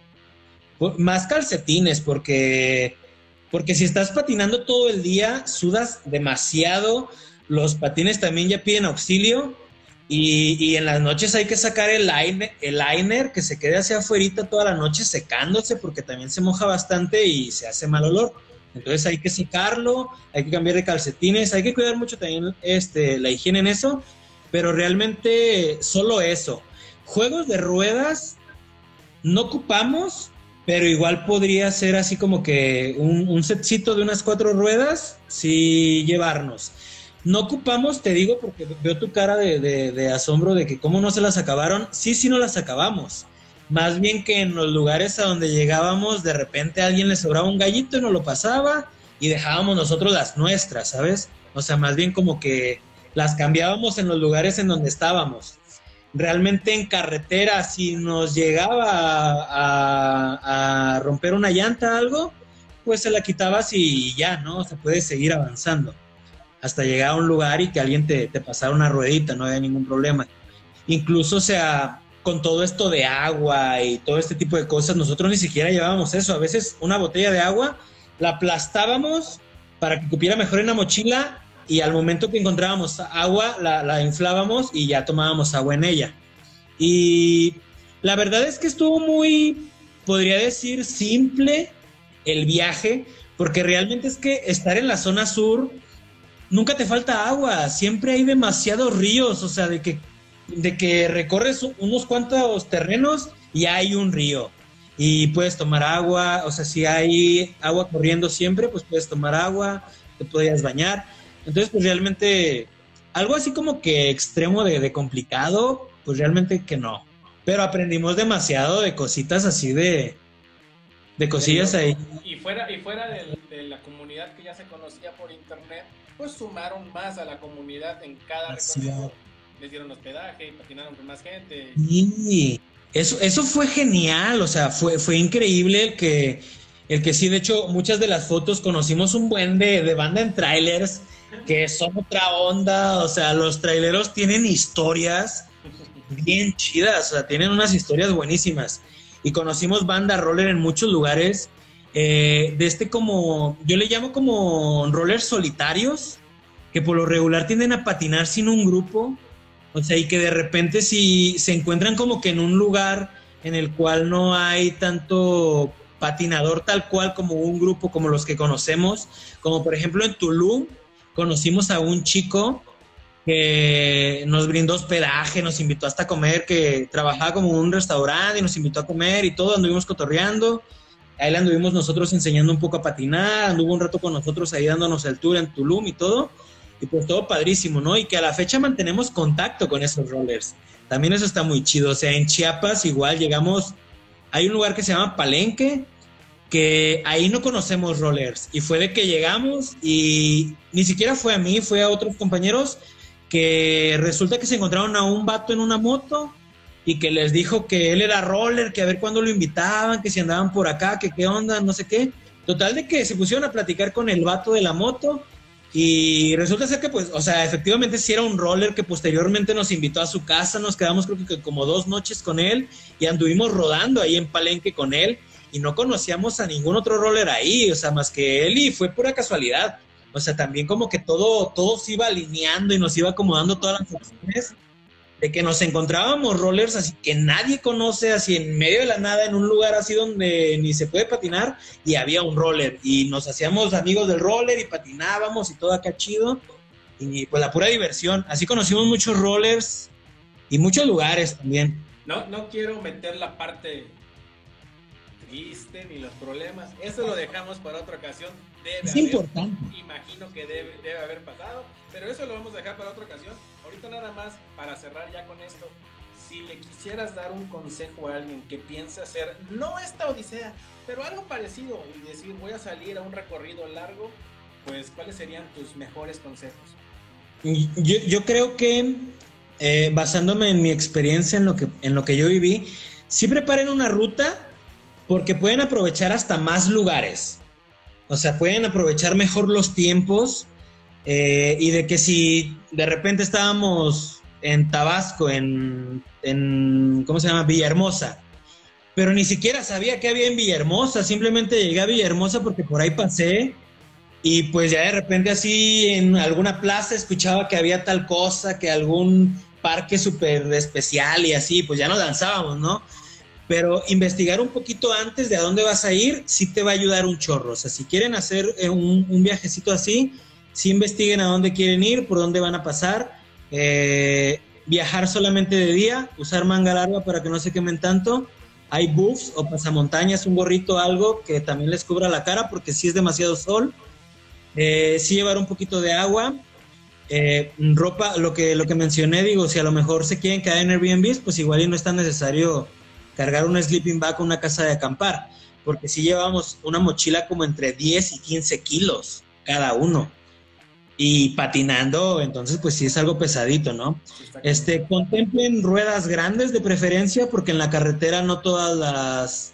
Más calcetines, porque porque si estás patinando todo el día, sudas demasiado, los patines también ya piden auxilio y, en las noches hay que sacar el liner, el liner que se quede hacia afuera toda la noche secándose porque también se moja bastante y se hace mal olor. Entonces hay que secarlo, hay que cambiar de calcetines, hay que cuidar mucho también este, la higiene en eso, pero realmente solo eso. Juegos de ruedas no ocupamos, pero igual podría ser así como que un, un setcito de unas cuatro ruedas, sí llevarnos. No ocupamos, te digo, porque veo tu cara de, asombro de que cómo no se las acabaron. Sí, sí no las acabamos. Más bien que en los lugares a donde llegábamos, de repente a alguien le sobraba un gallito y nos lo pasaba y dejábamos nosotros las nuestras, ¿sabes? O sea, más bien como que las cambiábamos en los lugares en donde estábamos realmente en carretera, si nos llegaba a, romper una llanta algo, pues se la quitabas y ya, ¿no? Se puede seguir avanzando hasta llegar a un lugar y que alguien te, pasara una ruedita, no había ningún problema. Incluso, o sea, con todo esto de agua y todo este tipo de cosas, nosotros ni siquiera llevábamos eso. A veces una botella de agua la aplastábamos para que cupiera mejor en la mochila y al momento que encontrábamos agua, la, inflábamos y ya tomábamos agua en ella. Y la verdad es que estuvo muy, podría decir, simple el viaje, porque realmente es que estar en la zona sur, nunca te falta agua, siempre hay demasiados ríos, o sea, de que, de que recorres unos cuantos terrenos y hay un río. Y puedes tomar agua, o sea, si hay agua corriendo siempre, pues puedes tomar agua, te podías bañar. Entonces, pues realmente, algo así como que extremo de, complicado, pues realmente que no. Pero aprendimos demasiado de cositas así de, de cosillas ahí. Y fuera, y fuera de, la comunidad que ya se conocía por internet, pues sumaron más a la comunidad en cada recorrido. Les dieron hospedaje y patinaron con más gente. Y eso, eso fue genial, o sea, fue, fue increíble el que, el que sí, de hecho, muchas de las fotos conocimos un buen de, de banda en trailers que son otra onda, o sea, los traileros tienen historias bien chidas, o sea, tienen unas historias buenísimas. Y conocimos banda roller en muchos lugares, eh, de este como, yo le llamo como rollers solitarios, que por lo regular tienden a patinar sin un grupo, o sea, y que de repente si se encuentran como que en un lugar en el cual no hay tanto patinador tal cual como un grupo como los que conocemos, como por ejemplo en Tulum, conocimos a un chico que nos brindó hospedaje, nos invitó hasta a comer, que trabajaba como un restaurante y nos invitó a comer y todo, anduvimos cotorreando. Ahí le anduvimos nosotros enseñando un poco a patinar, anduvo un rato con nosotros ahí dándonos el tour en Tulum y todo. Y pues todo padrísimo, ¿no? Y que a la fecha mantenemos contacto con esos rollers. También eso está muy chido. O sea, en Chiapas igual llegamos, hay un lugar que se llama Palenque, que ahí no conocemos rollers. Y fue de que llegamos y ni siquiera fue a mí, fue a otros compañeros que resulta que se encontraron a un vato en una moto y que les dijo que él era roller, que a ver cuándo lo invitaban, que si andaban por acá, que qué onda, no sé qué. Total de que se pusieron a platicar con el vato de la moto y resulta ser que pues, o sea, efectivamente sí era un roller que posteriormente nos invitó a su casa, nos quedamos creo que como dos noches con él y anduvimos rodando ahí en Palenque con él y no conocíamos a ningún otro roller ahí, o sea, más que él y fue pura casualidad. O sea, también como que todo, todo se iba alineando y nos iba acomodando todas las opciones de que nos encontrábamos rollers así que nadie conoce, así en medio de la nada, en un lugar así donde ni se puede patinar, y había un roller, y nos hacíamos amigos del roller y patinábamos y todo acá chido, y pues la pura diversión. Así conocimos muchos rollers y muchos lugares también. No, no quiero meter la parte triste ni los problemas, eso lo dejamos para otra ocasión. Debe es importante. Imagino que debe, debe haber pasado, pero eso lo vamos a dejar para otra ocasión ahorita nada más, para cerrar ya con esto, si le quisieras dar un consejo a alguien que piensa hacer, no esta odisea, pero algo parecido y decir voy a salir a un recorrido largo, pues ¿cuáles serían tus mejores consejos? Yo, creo que eh, basándome en mi experiencia, en lo, que, en lo que yo viví, sí preparen una ruta porque pueden aprovechar hasta más lugares. O sea, pueden aprovechar mejor los tiempos eh, y de que si de repente estábamos en Tabasco, en, en, ¿cómo se llama? Villahermosa, pero ni siquiera sabía que había en Villahermosa, simplemente llegué a Villahermosa porque por ahí pasé y pues ya de repente así en alguna plaza escuchaba que había tal cosa, que algún parque súper especial y así, pues ya nos lanzábamos, ¿no? Pero investigar un poquito antes de a dónde vas a ir sí te va a ayudar un chorro. O sea, si quieren hacer eh, un, un viajecito así, si investiguen a dónde quieren ir, por dónde van a pasar. Eh, viajar solamente de día, usar manga larga para que no se quemen tanto. Hay buffs o pasamontañas, un gorrito, algo que también les cubra la cara porque si es demasiado sol. Eh, sí llevar un poquito de agua. Eh, ropa, lo que, lo que mencioné, digo, si a lo mejor se quieren quedar en Airbnb, pues igual y no es tan necesario cargar un sleeping bag o una casa de acampar, porque si llevamos una mochila como entre 10 y 15 kilos cada uno y patinando, entonces pues sí es algo pesadito, ¿no? Este, contemplen ruedas grandes de preferencia porque en la carretera no todas las,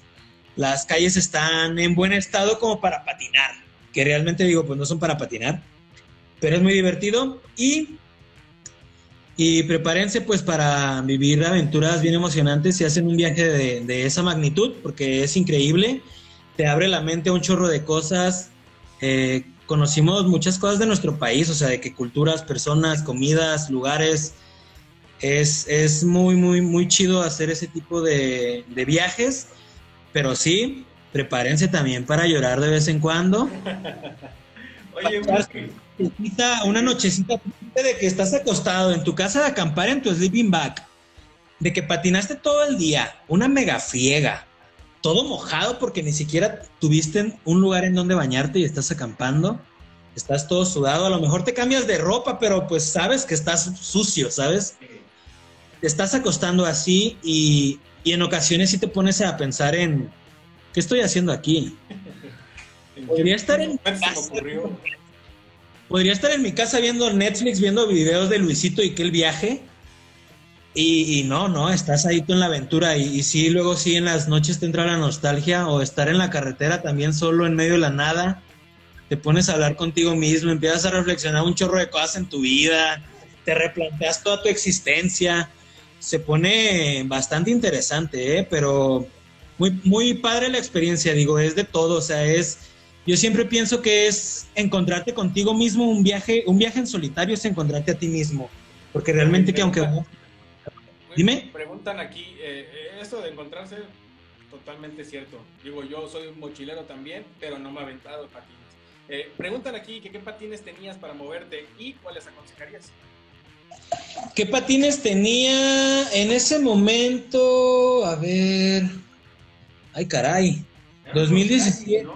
las calles están en buen estado como para patinar, que realmente digo, pues no son para patinar, pero es muy divertido y, y prepárense pues para vivir aventuras bien emocionantes si hacen un viaje de, de esa magnitud porque es increíble, te abre la mente a un chorro de cosas. Eh, conocimos muchas cosas de nuestro país, o sea, de qué culturas, personas, comidas, lugares. Es, es muy, muy, muy chido hacer ese tipo de, viajes, pero sí, prepárense también para llorar de vez en cuando. Oye, una nochecita de que estás acostado en tu casa de acampar en tu sleeping bag, de que patinaste todo el día, una mega friega, todo mojado porque ni siquiera tuviste un lugar en donde bañarte y estás acampando, estás todo sudado, a lo mejor te cambias de ropa, pero pues sabes que estás sucio, ¿sabes? Te estás acostando así y, en ocasiones sí te pones a pensar en, ¿qué estoy haciendo aquí? Podría estar en mi casa. Podría estar en mi casa viendo Netflix, viendo videos de Luisito y que el viaje y, no, no, estás ahí tú en la aventura y, sí, luego sí en las noches te entra la nostalgia o estar en la carretera también solo en medio de la nada, te pones a hablar contigo mismo, empiezas a reflexionar un chorro de cosas en tu vida, te replanteas toda tu existencia, se pone bastante interesante, ¿eh? pero muy, muy padre la experiencia, digo, es de todo, o sea, es, yo siempre pienso que es encontrarte contigo mismo, un viaje, un viaje en solitario es encontrarte a ti mismo, porque realmente que aunque Dime. Preguntan aquí, eh, esto de encontrarse, totalmente cierto. Digo, yo soy un mochilero también, pero no me he aventado patines. Eh, preguntan aquí que qué patines tenías para moverte y cuáles aconsejarías. ¿Qué patines tenía en ese momento? A ver. Ay, caray. 2017.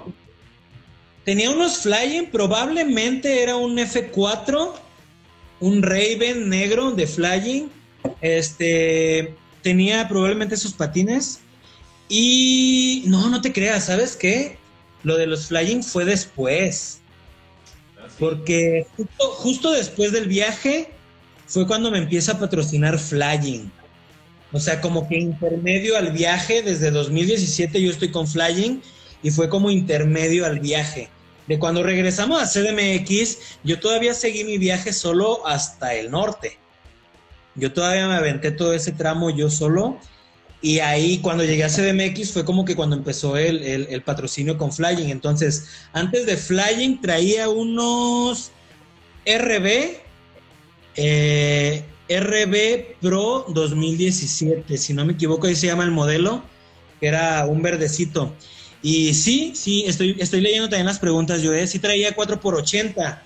Tenía unos Flying, probablemente era un F4, un Raven negro de Flying este, tenía probablemente sus patines y no, no te creas, ¿sabes qué? Lo de los flying fue después. Ah, porque justo, después del viaje fue cuando me empieza a patrocinar Flying. O sea, como que intermedio al viaje, desde 2017 yo estoy con Flying y fue como intermedio al viaje. De cuando regresamos a CDMX, yo todavía seguí mi viaje solo hasta el norte. Yo todavía me aventé todo ese tramo yo solo. Y ahí cuando llegué a CDMX fue como que cuando empezó el, patrocinio con Flying. Entonces, antes de Flying traía unos RB, eh, RB Pro 2017, si no me equivoco, ahí se llama el modelo, que era un verdecito. Y sí, sí, estoy, estoy leyendo también las preguntas, yo, sí traía 4x80,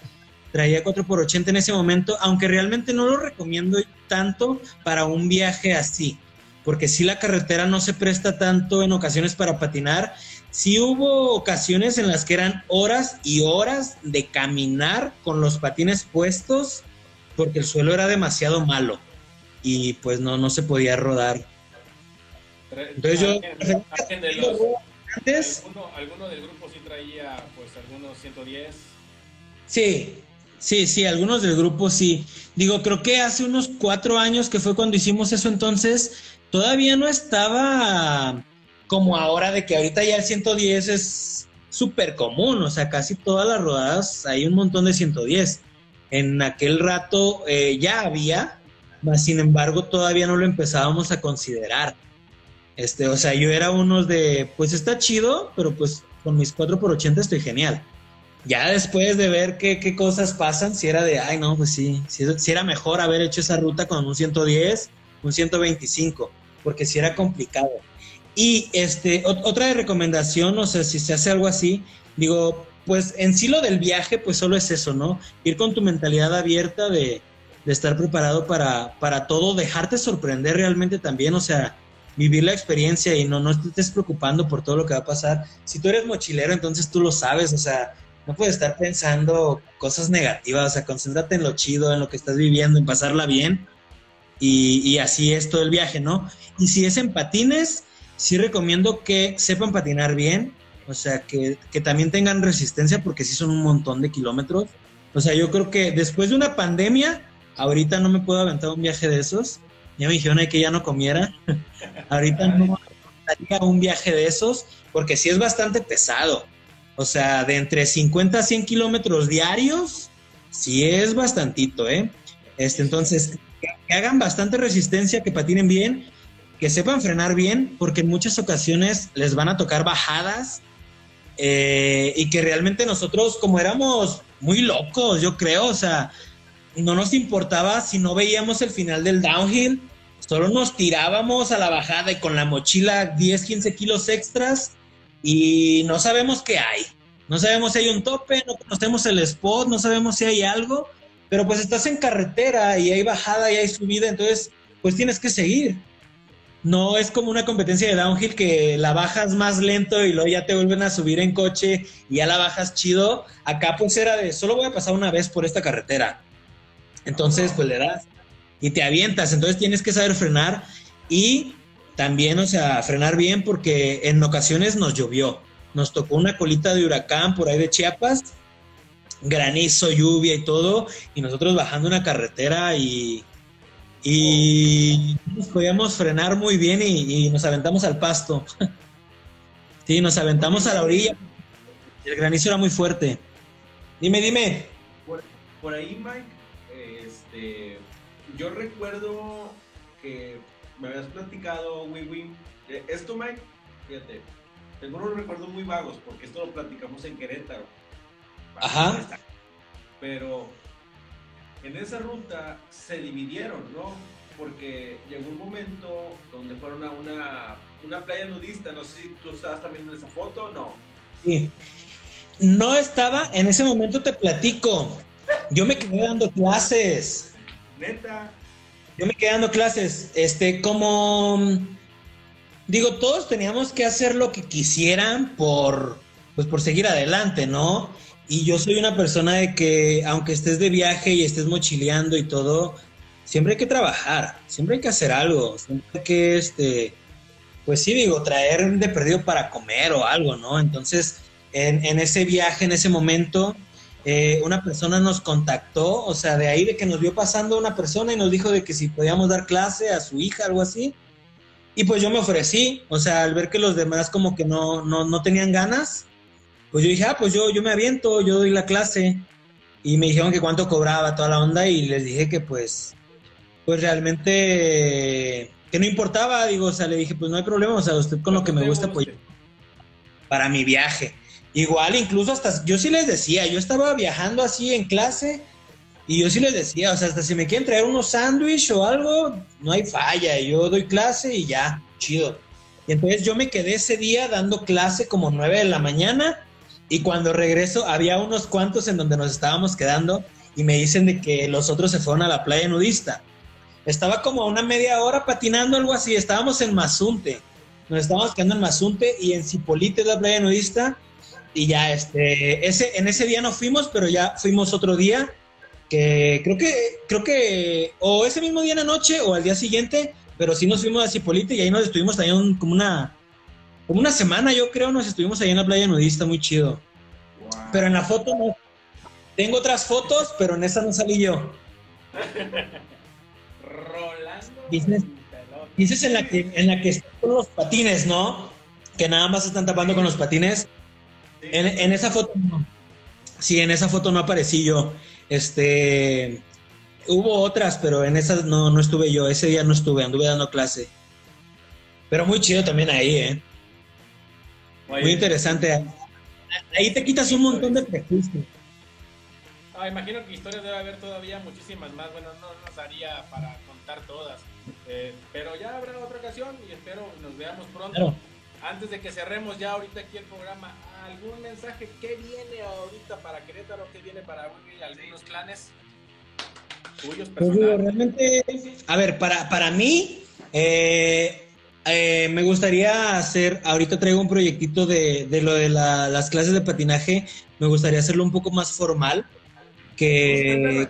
traía 4x80 en ese momento, aunque realmente no lo recomiendo tanto para un viaje así, porque si la carretera no se presta tanto en ocasiones para patinar. Sí hubo ocasiones en las que eran horas y horas de caminar con los patines puestos porque el suelo era demasiado malo y pues no, no se podía rodar. Entonces yo... ¿Alguno, del grupo sí traía pues algunos 110? Sí, sí, sí, algunos del grupo sí. Digo, creo que hace unos cuatro años que fue cuando hicimos eso entonces, todavía no estaba como ahora de que ahorita ya el 110 es súper común, o sea, casi todas las rodadas hay un montón de 110. En aquel rato eh, ya había, mas sin embargo todavía no lo empezábamos a considerar. Este, o sea, yo era uno de, pues está chido, pero pues con mis 4x80 estoy genial. Ya después de ver qué, qué cosas pasan, si era de, ay, no, pues sí, si, era mejor haber hecho esa ruta con un 110, un 125, porque si era complicado. Y este, otra recomendación, o sea, si se hace algo así, digo, pues en sí lo del viaje, pues solo es eso, ¿no? Ir con tu mentalidad abierta de, de estar preparado para, para todo, dejarte sorprender realmente también, o sea, vivir la experiencia y no, no estés preocupando por todo lo que va a pasar. Si tú eres mochilero, entonces tú lo sabes, o sea, no puedes estar pensando cosas negativas, o sea, concéntrate en lo chido, en lo que estás viviendo, en pasarla bien. Y, y así es todo el viaje, ¿no? Y si es en patines, sí recomiendo que sepan patinar bien, o sea, que, que también tengan resistencia porque sí son un montón de kilómetros. O sea, yo creo que después de una pandemia, ahorita no me puedo aventar un viaje de esos ya me dijeron que ya no comiera. Ahorita no haría un viaje de esos porque sí es bastante pesado. O sea, de entre 50 a 100 kilómetros diarios, sí es bastantito, ¿eh? Este, entonces, que, hagan bastante resistencia, que patinen bien, que sepan frenar bien, porque en muchas ocasiones les van a tocar bajadas eh, y que realmente nosotros, como éramos muy locos, yo creo, o sea, no nos importaba si no veíamos el final del downhill, solo nos tirábamos a la bajada y con la mochila 10, 15 kilos extras y no sabemos qué hay. No sabemos si hay un tope, no conocemos el spot, no sabemos si hay algo, pero pues estás en carretera y hay bajada y hay subida, entonces pues tienes que seguir. No es como una competencia de downhill que la bajas más lento y luego ya te vuelven a subir en coche y ya la bajas chido. Acá pues era de solo voy a pasar una vez por esta carretera entonces, pues le das y te avientas. Entonces tienes que saber frenar y también, o sea, frenar bien porque en ocasiones nos llovió. Nos tocó una colita de huracán por ahí de Chiapas, granizo, lluvia y todo, y nosotros bajando una carretera y, y nos podíamos frenar muy bien y, nos aventamos al pasto. sí, nos aventamos a la orilla. El granizo era muy fuerte. Dime, dime. Por, por ahí, Mike, este, yo recuerdo que me habías platicado, Wiwi, eh, esto, Mike, fíjate, tengo unos recuerdos muy vagos, porque esto lo platicamos en Querétaro. Ajá. Pero en esa ruta se dividieron, ¿no? Porque llegó un momento donde fueron a una, una playa nudista, no sé si tú estabas también en esa foto o no. Sí. No estaba, en ese momento te platico. Yo me quedé dando clases. Neta. Yo me quedé dando clases. Este, como. Digo, todos teníamos que hacer lo que quisieran por. Pues por seguir adelante, ¿no? Y yo soy una persona de que, aunque estés de viaje y estés mochileando y todo, siempre hay que trabajar, siempre hay que hacer algo, siempre hay que, este, pues sí, digo, traer de perdido para comer o algo, ¿no? Entonces, en, en ese viaje, en ese momento, eh, una persona nos contactó, o sea, de ahí de que nos vio pasando una persona y nos dijo de que si podíamos dar clase a su hija, algo así. Y pues yo me ofrecí, o sea, al ver que los demás como que no, no, no tenían ganas, pues yo dije, ah, pues yo, yo me aviento, yo doy la clase. Y me dijeron que cuánto cobraba toda la onda y les dije que pues, pues realmente, que no importaba, digo, o sea, le dije, pues no hay problema, o sea, usted con lo que me gusta, pues para mi viaje. Igual, incluso hasta, yo sí les decía, yo estaba viajando así en clase y yo sí les decía, o sea, hasta si me quieren traer unos sándwich o algo, no hay falla, yo doy clase y ya, chido. Y entonces yo me quedé ese día dando clase como nueve de la mañana y cuando regreso había unos cuantos en donde nos estábamos quedando y me dicen de que los otros se fueron a la playa nudista. Estaba como a una media hora patinando, algo así, estábamos en Mazunte, nos estábamos quedando en Mazunte y en Cipolite, la playa nudista, y ya, este, ese, en ese día no fuimos, pero ya fuimos otro día, que creo que, creo que, o ese mismo día en la noche o al día siguiente, pero sí nos fuimos a Cipolite y ahí nos estuvimos también como una, como una semana, yo creo, nos estuvimos ahí en la playa nudista, muy chido. Pero en la foto no. Tengo otras fotos, pero en esa no salí yo. Rolando. Dices, en la que, en la que están con los patines, ¿no? Que nada más están tapando con los patines. En, esa foto no. Sí, en esa foto no aparecí yo. Este. Hubo otras, pero en esas no, no estuve yo. Ese día no estuve, anduve dando clase. Pero muy chido también ahí, ¿eh? Muy interesante. Ahí te quitas un montón de prejuicios. Ah, imagino que historias debe haber todavía muchísimas más. Bueno, no nos daría para contar todas. Eh, pero ya habrá otra ocasión y espero nos veamos pronto. Antes de que cerremos ya ahorita aquí el programa, ¿algún mensaje? ¿Qué viene ahorita para Querétaro? ¿Qué viene para algunos planes tuyos pues realmente, a ver, para, para mí, eh, eh, me gustaría hacer, ahorita traigo un proyectito de, de lo de las clases de patinaje, me gustaría hacerlo un poco más formal, que...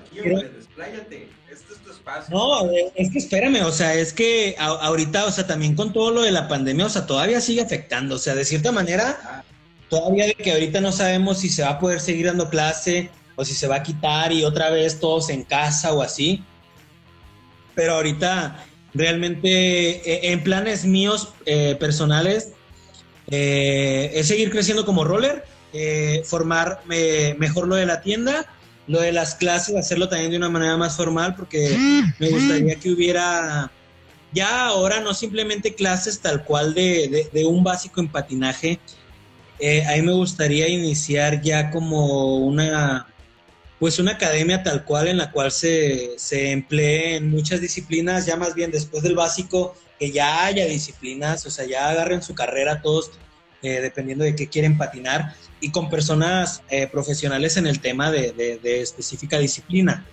No, es que espérame, o sea, es que ahorita, o sea, también con todo lo de la pandemia, o sea, todavía sigue afectando, o sea, de cierta manera, todavía de que ahorita no sabemos si se va a poder seguir dando clase o si se va a quitar y otra vez todos en casa o así. Pero ahorita, realmente, e, en planes míos eh, personales, eh, es seguir creciendo como roller, eh, formar mejor lo de la tienda lo de las clases, hacerlo también de una manera más formal, porque me gustaría que hubiera ya ahora no simplemente clases tal cual de, un básico en patinaje. Eh, a mí me gustaría iniciar ya como una, pues una academia tal cual en la cual se, se emplee en muchas disciplinas, ya más bien después del básico, que ya haya disciplinas, o sea, ya agarren su carrera todos, eh, dependiendo de qué quieren patinar y con personas eh, profesionales en el tema de, específica disciplina.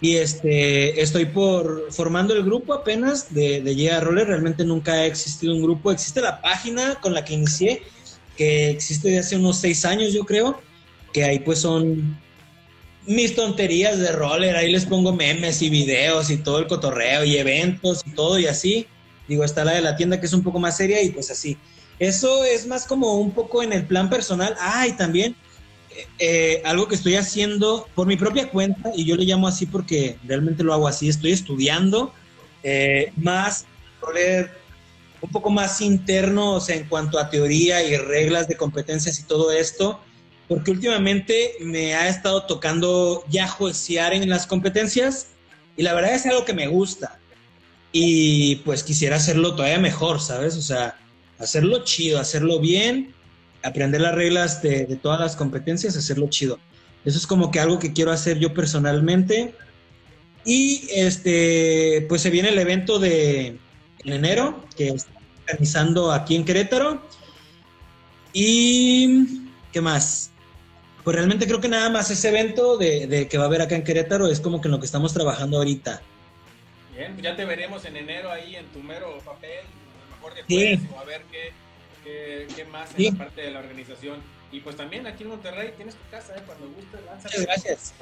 Y este, estoy por formando el grupo apenas de, de Roller. Realmente nunca ha existido un grupo. Existe la página con la que inicié, que existe de hace unos seis años, yo creo. Que ahí pues son mis tonterías de roller. Ahí les pongo memes y videos y todo el cotorreo y eventos y todo y así. Digo, está la de la tienda que es un poco más seria y pues así. Eso es más como un poco en el plan personal. Ah, y también eh, algo que estoy haciendo por mi propia cuenta, y yo le llamo así porque realmente lo hago así, estoy estudiando eh, más, un poco más interno, o sea, en cuanto a teoría y reglas de competencias y todo esto, porque últimamente me ha estado tocando ya juecear en las competencias, y la verdad es algo que me gusta. Y pues quisiera hacerlo todavía mejor, ¿sabes? O sea, hacerlo chido, hacerlo bien, aprender las reglas de, todas las competencias, hacerlo chido. Eso es como que algo que quiero hacer yo personalmente. Y este, pues se viene el evento de enero, que está organizando aquí en Querétaro. Y, ¿qué más? Pues realmente creo que nada más ese evento de, de, que va a haber acá en Querétaro es como que en lo que estamos trabajando ahorita. Bien, pues ya te veremos en enero ahí en tu mero papel, sí. o a ver qué, qué, más en la parte de la organización. Y pues también aquí en Monterrey tienes tu casa, ¿eh? cuando gustes, lánzate. gracias.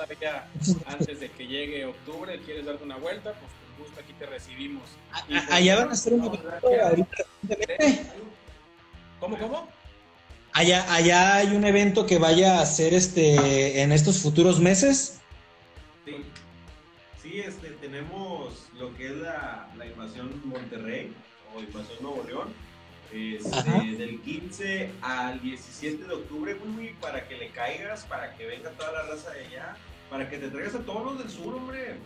antes de que llegue octubre, quieres darte una vuelta, pues con gusto aquí te recibimos. Pues, allá van a hacer un evento ahorita ¿Cómo, cómo? allá, allá hay un evento que vaya a ser este en estos futuros meses. Sí, sí este, tenemos lo que es la, la invasión Monterrey o invasión Nuevo León. Este, del 15 al 17 de octubre, para que le caigas, para que venga toda la raza de allá, para que te traigas a todos los del sur, hombre.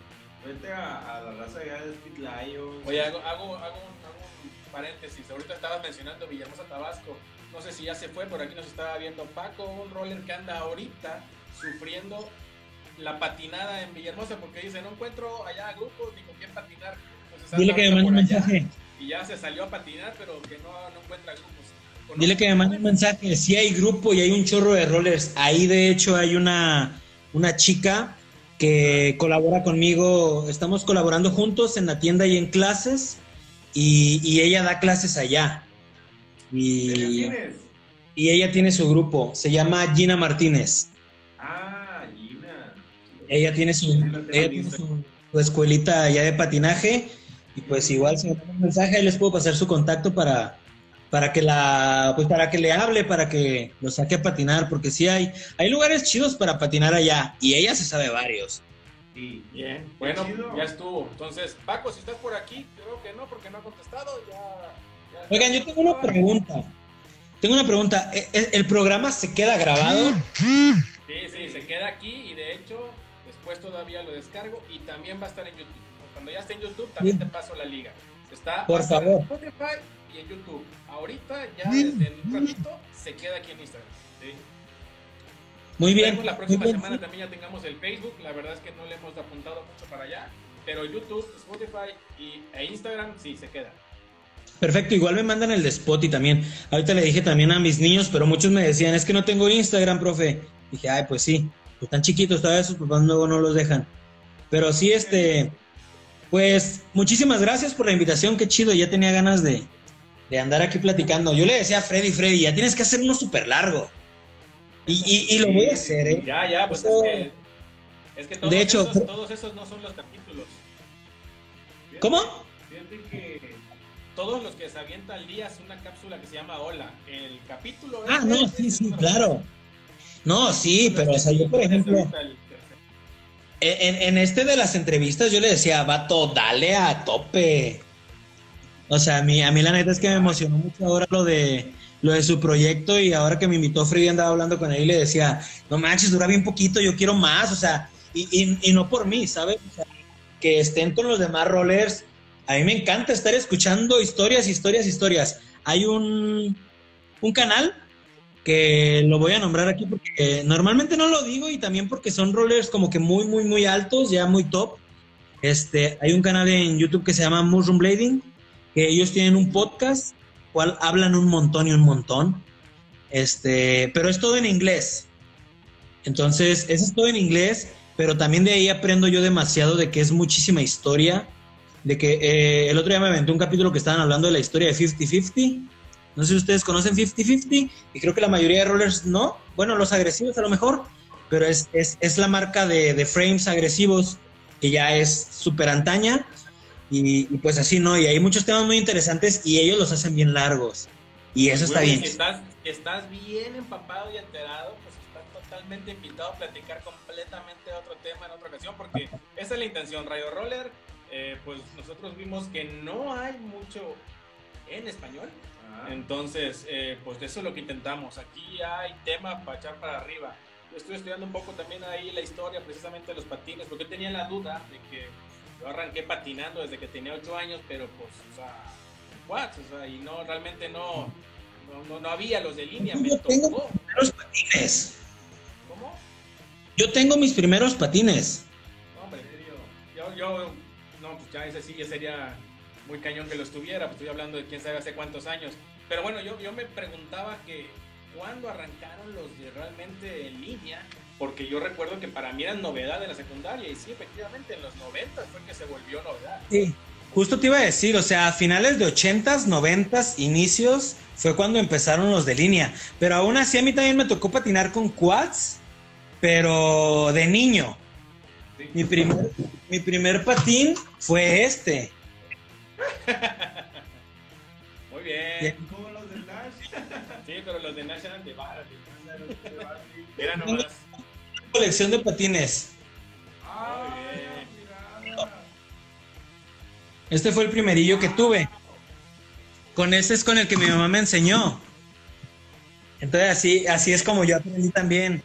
Vete a, a la raza de allá de Speed Lions. Oye, hago, hago, hago, un, hago un paréntesis. Ahorita estabas mencionando Villahermosa, Tabasco. No sé si ya se fue, por aquí nos estaba viendo Paco, un roller que anda ahorita sufriendo la patinada en Villahermosa porque dice, no encuentro allá grupos ni con quién patinar. Entonces, Dile que me mande un mensaje. Y ya se salió a patinar, pero que no, no encuentra grupos. Dile que me mande un mensaje. Sí hay grupo y hay un chorro de rollers. Ahí de hecho hay una, una chica que colabora conmigo. Estamos colaborando juntos en la tienda y en clases. Y, y ella da clases allá. Y, y ella tiene su grupo. Se llama Gina Martínez. Ah, Gina. Ella tiene su, ella tiene su, su escuelita allá de patinaje. Y pues igual si me mandan un mensaje ahí les puedo pasar su contacto para, para que la pues para que le hable, para que lo saque a patinar, porque sí hay hay lugares chidos para patinar allá y ella se sabe varios. Sí. Bien, bueno, ya estuvo. Entonces, Paco, si estás por aquí, creo que no, porque no ha contestado. Ya, ya Oigan, yo tengo una pregunta. Tengo una pregunta. ¿E- e- ¿El programa se queda grabado? Sí, sí, se queda aquí y de hecho después todavía lo descargo y también va a estar en YouTube. Cuando ya esté en YouTube también te paso la liga. Está Por favor. en Spotify y en YouTube. Ahorita ya desde un ratito se queda aquí en Instagram. Sí. Muy bien. Esperemos la próxima bien. semana también ya tengamos el Facebook. La verdad es que no le hemos apuntado mucho para allá. Pero YouTube, Spotify y, e Instagram sí se queda. Perfecto, igual me mandan el de Spotify también. Ahorita le dije también a mis niños, pero muchos me decían, es que no tengo Instagram, profe. Dije, ay, pues sí, están chiquitos, todavía sus papás luego no los dejan. Pero sí, este, pues muchísimas gracias por la invitación, qué chido, ya tenía ganas de, de andar aquí platicando. Yo le decía a Freddy, Freddy, ya tienes que hacer uno súper largo. Y, y, y lo voy a hacer, ¿eh? Ya, ya, pues es que. Es que todos, De hecho, esos, todos esos no son los capítulos. ¿Cómo? Fíjate que Todos los que se avientan al día es una cápsula que se llama Hola. El capítulo. Ah, ese no, sí, sí, claro. No, sí, pero o sea, yo por ejemplo, en, este de las entrevistas yo le decía, vato, dale a tope. O sea, a mí, a mí la neta es que me emocionó mucho ahora lo de lo de su proyecto y ahora que me invitó Freddy andaba hablando con él y le decía, no manches, dura bien poquito, yo quiero más, o sea, y, y- y no por mí, ¿sabes? O sea, que estén con los demás rollers. A mí me encanta estar escuchando historias, historias, historias. Hay un, un canal que lo voy a nombrar aquí porque normalmente no lo digo y también porque son rollers como que muy, muy, muy altos, ya muy top. Este, hay un canal en YouTube que se llama Mushroom Blading, que ellos tienen un podcast, cual hablan un montón y un montón. Este, pero es todo en inglés. Entonces, eso es todo en inglés, pero también de ahí aprendo yo demasiado de que es muchísima historia. De que eh, el otro día me aventé un capítulo que estaban hablando de la historia de 50-50. No sé si ustedes conocen 50-50 y creo que la mayoría de rollers no. Bueno, los agresivos a lo mejor, pero es, es, es la marca de, de frames agresivos que ya es súper antaña. Y, y pues así, ¿no? Y hay muchos temas muy interesantes y ellos los hacen bien largos. Y eso está bien. Si estás, estás bien empapado y enterado, pues estás totalmente invitado a platicar completamente de otro tema en otra ocasión, porque esa es la intención. Radio Roller, eh, pues nosotros vimos que no hay mucho en español. Entonces, eh, pues eso es lo que intentamos. Aquí hay tema para echar para arriba. Yo estoy estudiando un poco también ahí la historia precisamente de los patines, porque tenía la duda de que yo arranqué patinando desde que tenía 8 años, pero pues, o sea, quads, o sea, y no, realmente no, no, no, no había los de línea, me Yo tengo- tocó. Primeros patines. ¿Cómo? Yo tengo mis primeros patines. No, hombre, yo, yo, no, pues ya ese sí ya sería muy cañón que los tuviera, pues estoy hablando de quién sabe hace cuántos años. Pero bueno, yo, yo me preguntaba que cuándo arrancaron los de realmente en línea, porque yo recuerdo que para mí eran novedad en la secundaria, y sí, efectivamente, en los 90 fue que se volvió novedad. Sí. Justo te iba a decir, o sea, a finales de 80s, 90s, inicios, fue cuando empezaron los de línea. Pero aún así a mí también me tocó patinar con quads, pero de niño. Sí. Mi primer, mi primer patín fue este. Muy bien. Bien. Como los del Nash. Sí, pero los de Nash eran de varas. Eran nomás. Colección de patines. Ah, Este fue el primerillo que tuve. Con este es con el que mi mamá me enseñó. Entonces así, así es como yo aprendí también.